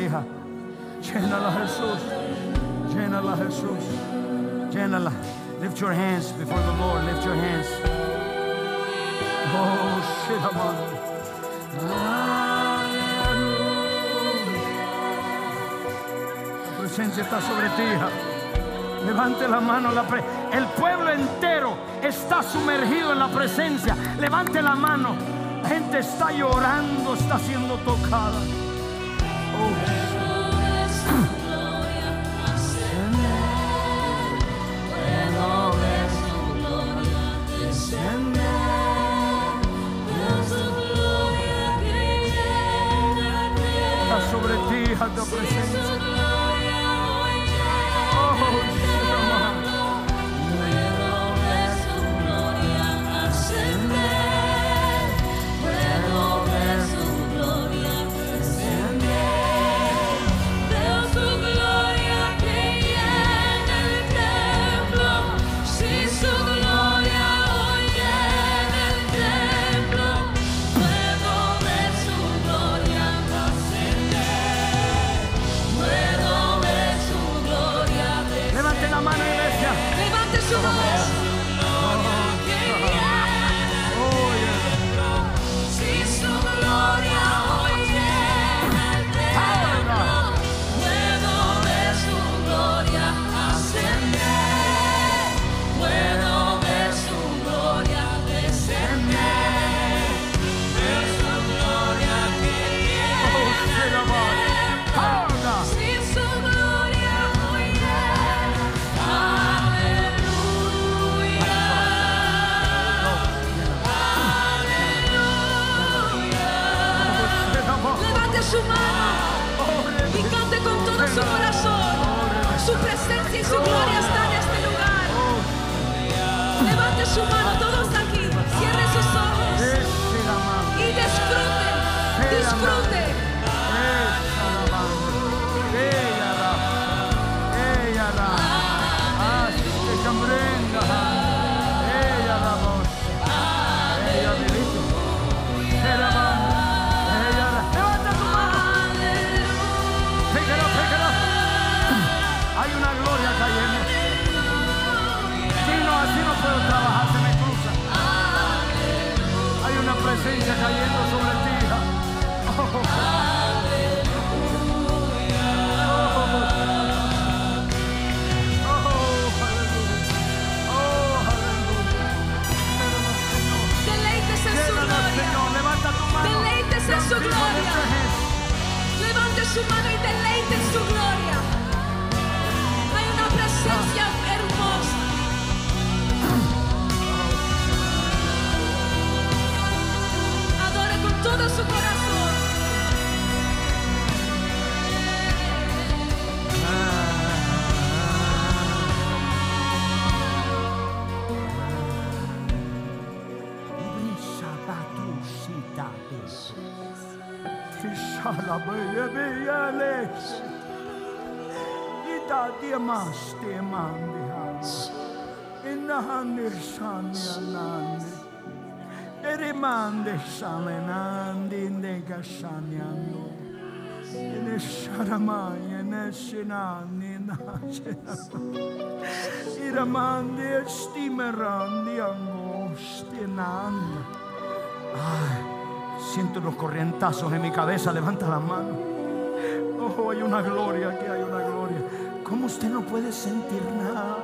S1: Hija. Llénala, Jesús. Llénala, Jesús. Llénala. Lift your hands before the Lord. Lift your hands. Oh, shit, on. La presencia está sobre ti, hija. Levante la mano. La pre- El pueblo entero está sumergido en la presencia. Levante la mano. La gente está llorando, está siendo tocada. Sobre ti, tu presencia. Siento los corrientazos en mi cabeza. Levanta la mano. Oh, hay una gloria, aquí hay una gloria. ¿Cómo usted no puede sentir nada?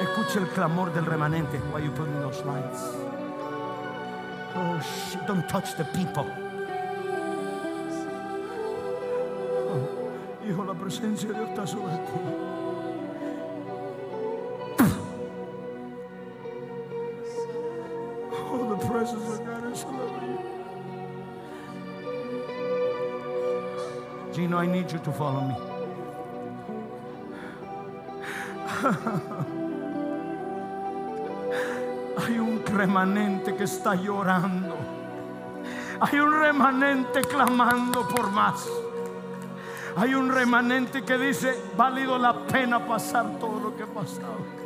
S1: Escuche el clamor del remanente. Why you putting those lights? Oh, shit, don't touch the people. Oh, hijo, la presencia de Dios está sobre ti. Oh, the presence of God is over you. Gino, I need you to follow me. remanente que está llorando. Hay un remanente clamando por más. Hay un remanente que dice, valido la pena pasar todo lo que he pasado.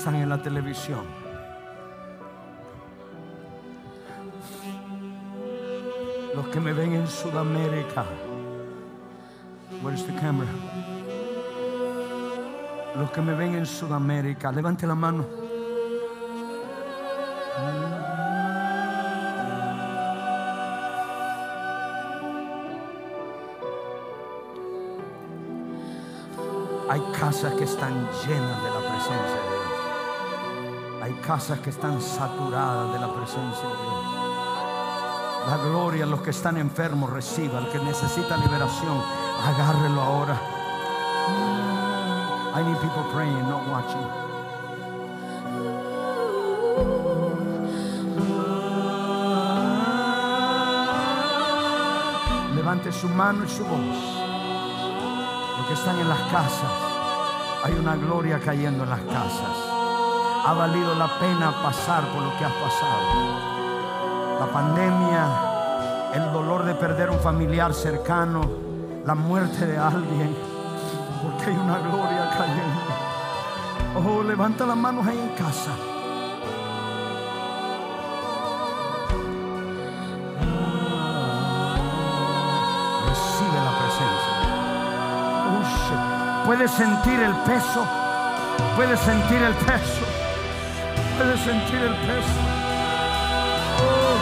S1: Están en la televisión. Los que me ven en Sudamérica. Where's the camera? Los que me ven en Sudamérica, levante la mano. Hay casas que están llenas de la presencia de Dios. Casas que están saturadas de la presencia de Dios. La gloria, los que están enfermos, reciba. El que necesita liberación, agárrelo ahora. I need people praying, not watching. Levante su mano y su voz. Los que están en las casas, hay una gloria cayendo en las casas. Ha valido la pena pasar por lo que has pasado. La pandemia, el dolor de perder un familiar cercano, la muerte de alguien, porque hay una gloria cayendo. Oh, levanta las manos ahí en casa. Recibe la presencia. Puedes sentir el peso. Puedes sentir el peso. Puedes sentir el peso. Oh,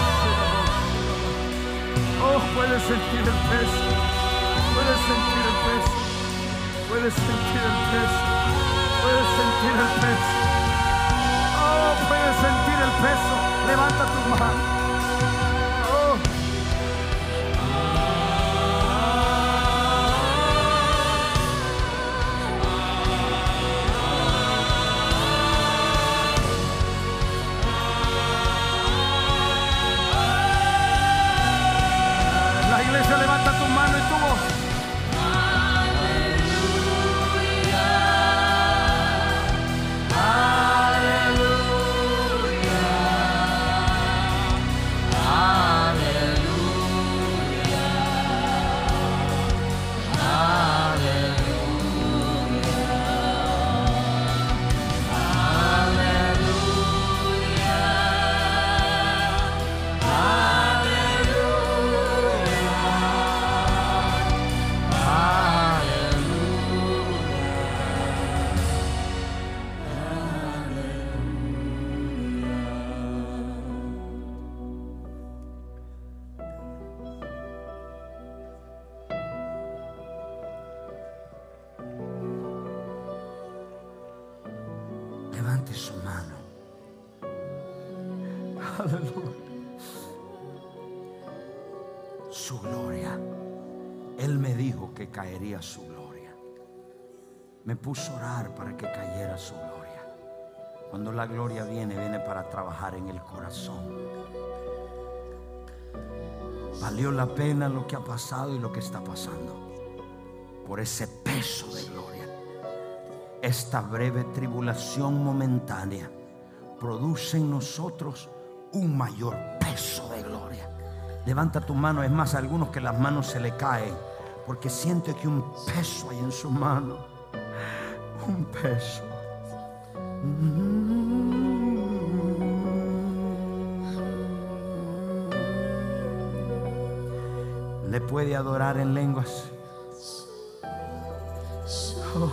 S1: oh puedes sentir el peso. Puedes sentir el peso. Puedes sentir el peso. Puedes sentir el peso. Oh, puedes sentir el peso. Levanta tu mano. Su gloria. Cuando la gloria viene, viene para trabajar en el corazón. Valió la pena lo que ha pasado y lo que está pasando. Por ese peso de gloria. Esta breve tribulación momentánea produce en nosotros un mayor peso de gloria. Levanta tu mano, es más, algunos que las manos se le caen porque siente que un peso hay en su mano. Un peso. Le puede adorar en lenguas. Oh.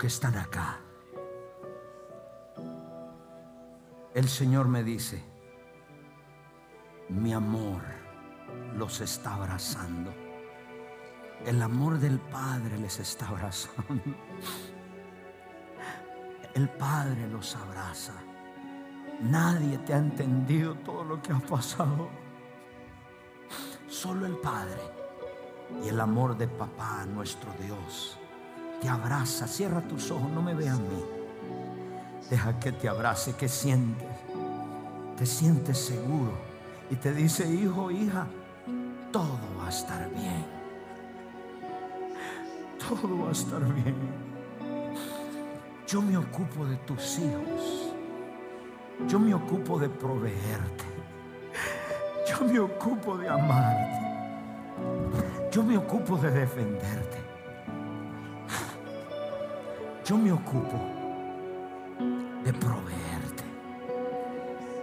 S1: Que están acá. El Señor me dice, mi amor los está abrazando. El amor del Padre les está abrazando. El Padre los abraza. Nadie te ha entendido todo lo que ha pasado. Solo el Padre y el amor de papá, nuestro Dios, te abraza. Cierra tus ojos, no me veas a mí. Deja que te abrace, que sientes. Te sientes seguro. Y te dice, hijo, hija, todo va a estar bien. Todo va a estar bien. Yo me ocupo de tus hijos. Yo me ocupo de proveerte. Yo me ocupo de amarte. Yo me ocupo de defenderte. Yo me ocupo de proveerte.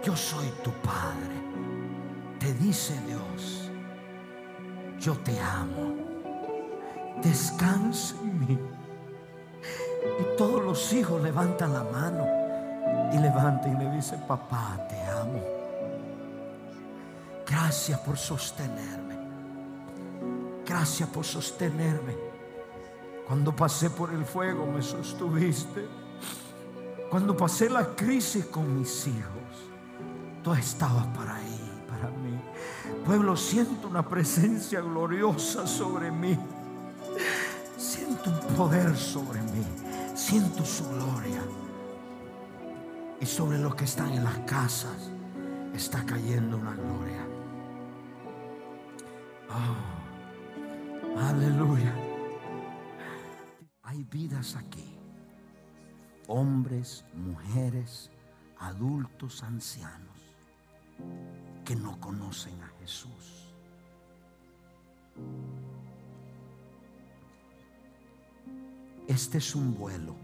S1: Yo soy tu Padre. Te dice Dios, yo te amo. Descansa en mí. Y todos los hijos levantan la mano y levantan y le dicen, papá, te amo. Gracias por sostenerme. Gracias por sostenerme. Cuando pasé por el fuego me sostuviste. Cuando pasé la crisis con mis hijos, tú estabas para ahí, para mí. Pueblo, siento una presencia gloriosa sobre mí. Siento un poder sobre mí. Siento su gloria. Y sobre los que están en las casas está cayendo una gloria. Oh. Aleluya. Vidas aquí. Hombres, mujeres, adultos, ancianos, que no conocen a Jesús. Este es un vuelo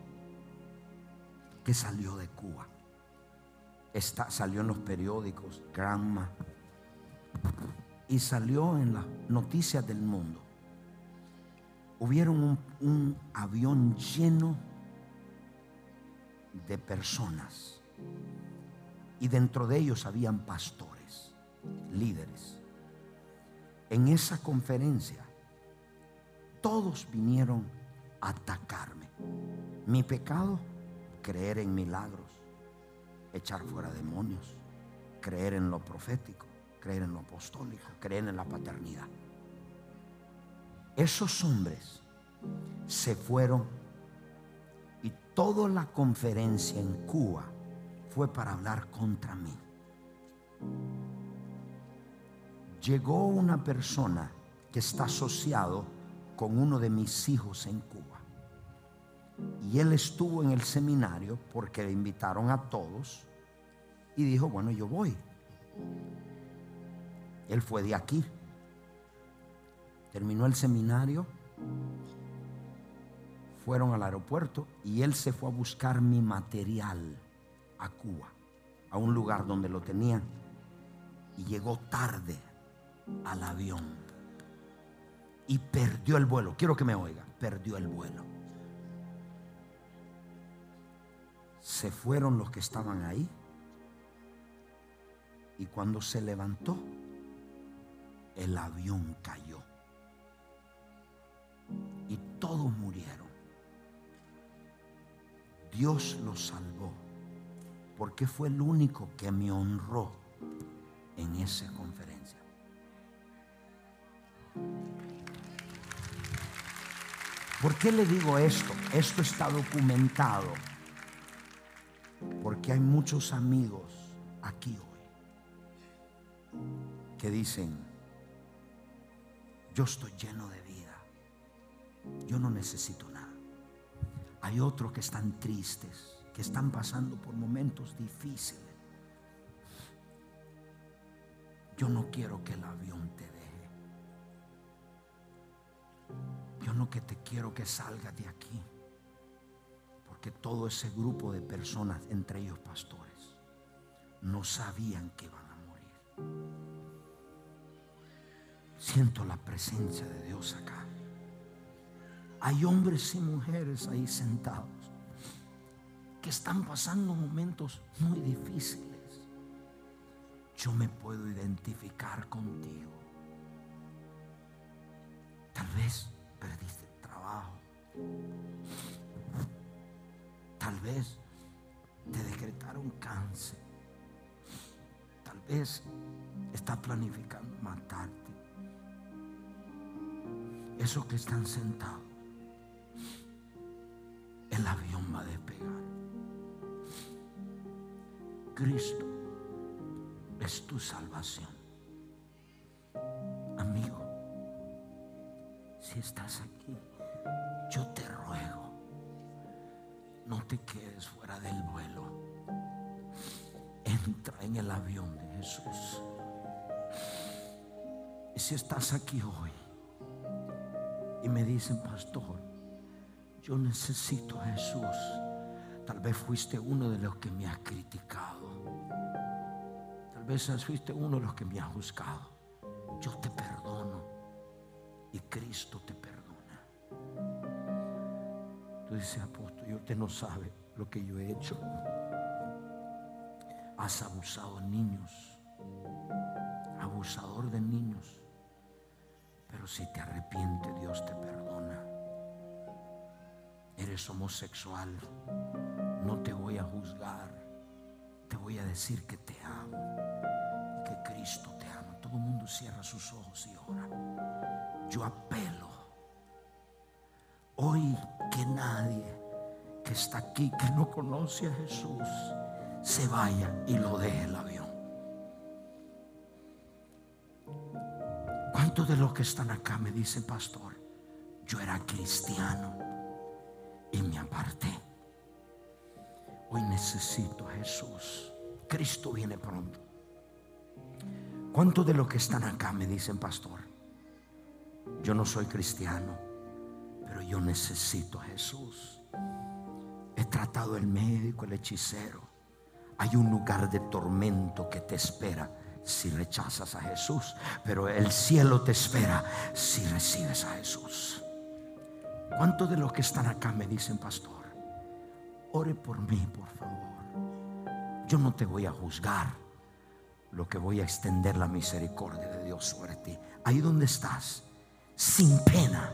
S1: que salió de Cuba. Está, salió en los periódicos, Granma, y salió en las noticias del mundo hubieron un, avión lleno de personas y dentro de ellos habían pastores, líderes. En esa conferencia todos vinieron a atacarme. Mi pecado, creer en milagros, echar fuera demonios, creer en lo profético, creer en lo apostólico, creer en la paternidad. Esos hombres se fueron y toda la conferencia en Cuba fue para hablar contra mí. Llegó una persona que está asociado con uno de mis hijos en Cuba. Y él estuvo en el seminario porque le invitaron a todos y dijo, bueno, yo voy. Él fue de aquí terminó el seminario fueron al aeropuerto y él se fue a buscar mi material a Cuba, a un lugar donde lo tenía y llegó tarde al avión y perdió el vuelo. Quiero que me oiga, perdió el vuelo. Se fueron los que estaban ahí y cuando se levantó, el avión cayó y todos murieron. Dios los salvó porque fue el único que me honró en esa conferencia. ¿Por qué le digo esto? Esto está documentado. Porque hay muchos amigos aquí hoy que dicen, yo estoy lleno de. Yo no necesito nada. Hay otros que están tristes, que están pasando por momentos difíciles. Yo no quiero que el avión te deje. Yo no que te quiero que salgas de aquí. Porque todo ese grupo de personas, entre ellos pastores, no sabían que iban a morir. Siento la presencia de Dios acá. Hay hombres y mujeres ahí sentados que están pasando momentos muy difíciles yo me puedo identificar contigo. Tal vez perdiste el trabajo. Tal vez te decretaron cáncer. Tal vez estás planificando matarte. Esos que están sentados, el avión va a despegar. Cristo es tu salvación. Amigo, si estás aquí, yo te ruego, no te quedes fuera del vuelo. Entra en el avión de Jesús. Y si estás aquí hoy y me dicen, pastor, yo necesito a Jesús. Tal vez fuiste uno de los que me ha criticado veces fuiste uno de los que me ha juzgado. Yo te perdono y Cristo te perdona. Tú dices, apóstol, yo usted no sabe lo que yo he hecho. Has abusado de niños, abusador de niños. Pero si te arrepientes, Dios te perdona. Eres homosexual, no te voy a juzgar, te voy a decir que te amo que Cristo te ama. Todo el mundo cierra sus ojos y ora. Yo apelo hoy que nadie que está aquí, que no conoce a Jesús, se vaya y lo deje el avión. ¿Cuántos de los que están acá me dicen, pastor, yo era cristiano y me aparté? Hoy necesito a Jesús. Cristo viene pronto. ¿Cuántos de los que están acá me dicen, pastor? Yo no soy cristiano, pero yo necesito a Jesús. He tratado el médico, el hechicero. Hay un lugar de tormento que te espera si rechazas a Jesús, pero el cielo te espera si recibes a Jesús. ¿Cuántos de los que están acá me dicen, pastor? Ore por mí, por favor. Yo no te voy a juzgar lo que voy a extender la misericordia de Dios sobre ti. Ahí donde estás, sin pena,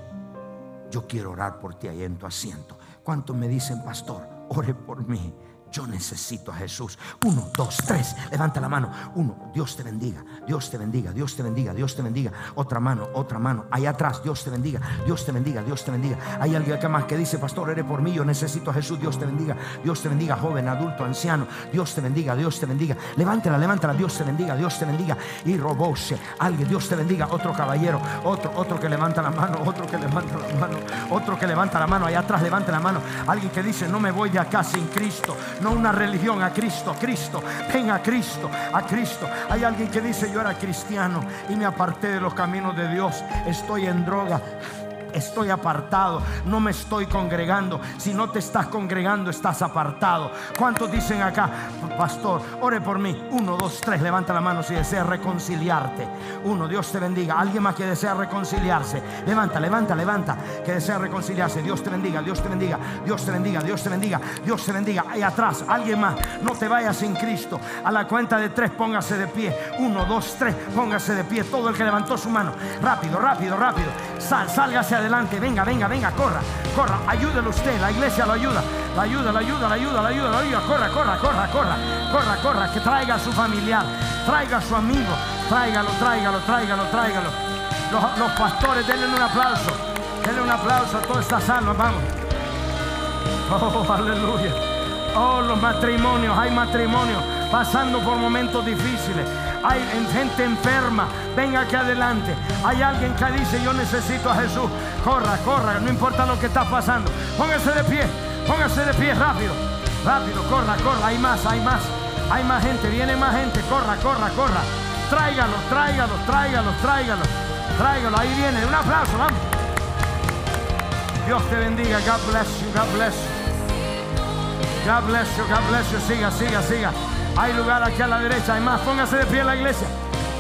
S1: yo quiero orar por ti ahí en tu asiento. ¿Cuántos me dicen, pastor? Ore por mí. Yo necesito a Jesús. Uno, dos, tres. Levanta la mano. Uno, Dios te bendiga. Dios te bendiga. Dios te bendiga. Dios te bendiga. Otra mano, otra mano. Allá atrás, Dios te bendiga. Dios te bendiga. Dios te bendiga. Hay alguien acá más que dice, pastor, eres por mí. Yo necesito a Jesús. Dios te bendiga. Dios te bendiga, joven, adulto, anciano. Dios te bendiga. Dios te bendiga. Levántela, levántala. Dios te bendiga. Dios te bendiga. Y robóse. Alguien, Dios te bendiga. Otro caballero. Otro, otro que levanta la mano. Otro que levanta la mano. Otro que levanta la mano. Allá atrás, levanta la mano. Alguien que dice, no me voy de acá sin Cristo no una religión, a Cristo, Cristo, ven a Cristo, a Cristo. Hay alguien que dice yo era cristiano y me aparté de los caminos de Dios, estoy en droga. Estoy apartado, no me estoy congregando. Si no te estás congregando, estás apartado. ¿Cuántos dicen acá, pastor, ore por mí? Uno, dos, tres, levanta la mano si deseas reconciliarte. Uno, Dios te bendiga. Alguien más que desea reconciliarse. Levanta, levanta, levanta, que desea reconciliarse. Dios te bendiga, Dios te bendiga, Dios te bendiga, Dios te bendiga, Dios te bendiga. Ahí atrás, alguien más, no te vayas sin Cristo. A la cuenta de tres, póngase de pie. Uno, dos, tres, póngase de pie. Todo el que levantó su mano. Rápido, rápido, rápido. Sal, hacia adelante. Venga, venga, venga, corra, corra. Ayúdelo usted. La iglesia lo ayuda. La ayuda, la ayuda, la ayuda, la ayuda, la ayuda. Corra, corra, corra, corra, corra, corra. Que traiga a su familiar. Traiga a su amigo. Tráigalo, tráigalo, tráigalo, tráigalo. Los, los pastores, denle un aplauso. Denle un aplauso a todas estas almas. Vamos. Oh, aleluya. Oh, los matrimonios. Hay matrimonios pasando por momentos difíciles. Hay gente enferma. Venga aquí adelante. Hay alguien que dice, yo necesito a Jesús. Corra, corra. No importa lo que está pasando. Póngase de pie. Póngase de pie rápido. Rápido, corra, corra. Hay más, hay más. Hay más gente. Viene más gente. Corra, corra, corra. Tráigalo, tráigalo, tráigalo, tráigalo. Tráigalo. Ahí viene. Un aplauso. Vamos. Dios te bendiga. God bless you. God bless you. God bless you. God bless you. Siga, siga, siga. Hay lugar aquí a la derecha. Hay más. Póngase de pie en la iglesia.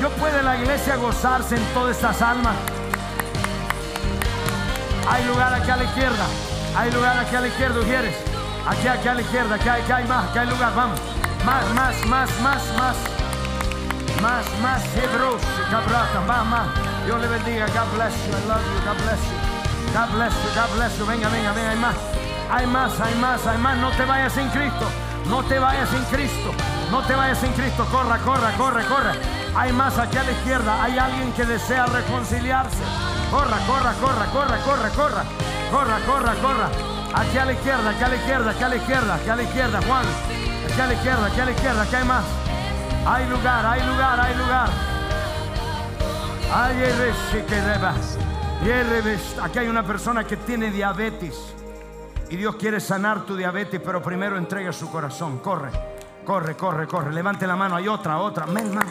S1: Yo puede la iglesia gozarse en todas estas almas. Hay lugar aquí a la izquierda. Hay lugar aquí a la izquierda, Ujieres. Aquí, aquí a la izquierda. Aquí aquí hay más. Aquí hay lugar. Vamos. Más, más, más, más, más. Más, más. Cabrata. Más, más. Dios le bendiga. God bless you. I love you. God bless you. God bless you. God bless you. Venga, venga, venga. Hay más. Hay más, hay más, hay más. No te vayas sin Cristo. No te vayas sin Cristo. No te vayas sin Cristo. Corra, corra, corre, corre. Hay más aquí a la izquierda. Hay alguien que desea reconciliarse. Corra, corra, corra, corra, corra, corra. Corra, corra, corra. Aquí a la izquierda, aquí a la izquierda, aquí a la izquierda, aquí a la izquierda, Juan. Aquí a la izquierda, aquí a la izquierda, aquí hay más. Hay lugar, hay lugar, hay lugar. Aquí hay una persona que tiene diabetes. Y Dios quiere sanar tu diabetes, pero primero entrega su corazón. Corre, corre, corre, corre. Levante la mano. Hay otra, otra. Men, más.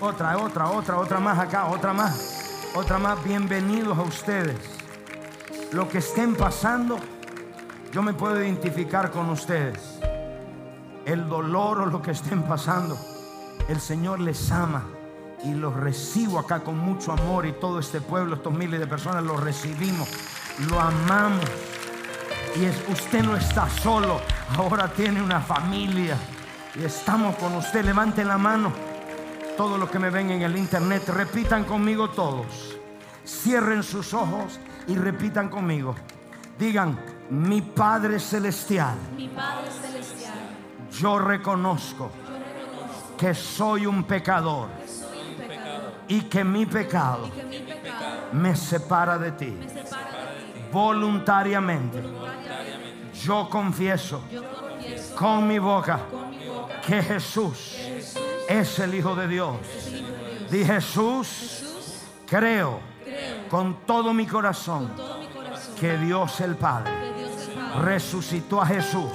S1: Otra, otra, otra, otra más acá, otra más. Otra más. Bienvenidos a ustedes. Lo que estén pasando, yo me puedo identificar con ustedes. El dolor o lo que estén pasando, el Señor les ama y los recibo acá con mucho amor y todo este pueblo, estos miles de personas, los recibimos, lo amamos. Y es, usted no está solo, ahora tiene una familia y estamos con usted. Levanten la mano. Todos los que me ven en el internet, repitan conmigo todos. Cierren sus ojos y repitan conmigo. Digan, mi Padre Celestial,
S2: Mi Padre Celestial,
S1: yo reconozco
S2: yo reconozco
S1: que soy un pecador
S2: que soy un pecador
S1: y que mi pecado
S2: y que mi pecado
S1: me separa de ti.
S2: me separa de ti.
S1: Voluntariamente
S2: Voluntariamente,
S1: yo confieso con mi boca que Jesús es el Hijo de Dios. Di Jesús, creo con todo mi corazón que Dios el Padre
S2: resucitó a Jesús.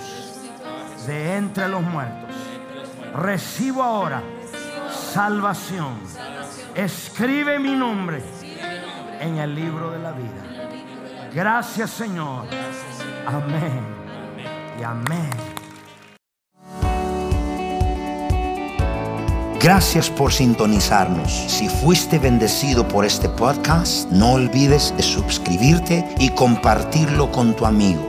S1: de entre los muertos. Recibo ahora salvación. Escribe mi nombre en el libro de la vida. Gracias Señor. Amén. Y amén.
S3: Gracias por sintonizarnos. Si fuiste bendecido por este podcast, no olvides de suscribirte y compartirlo con tu amigo.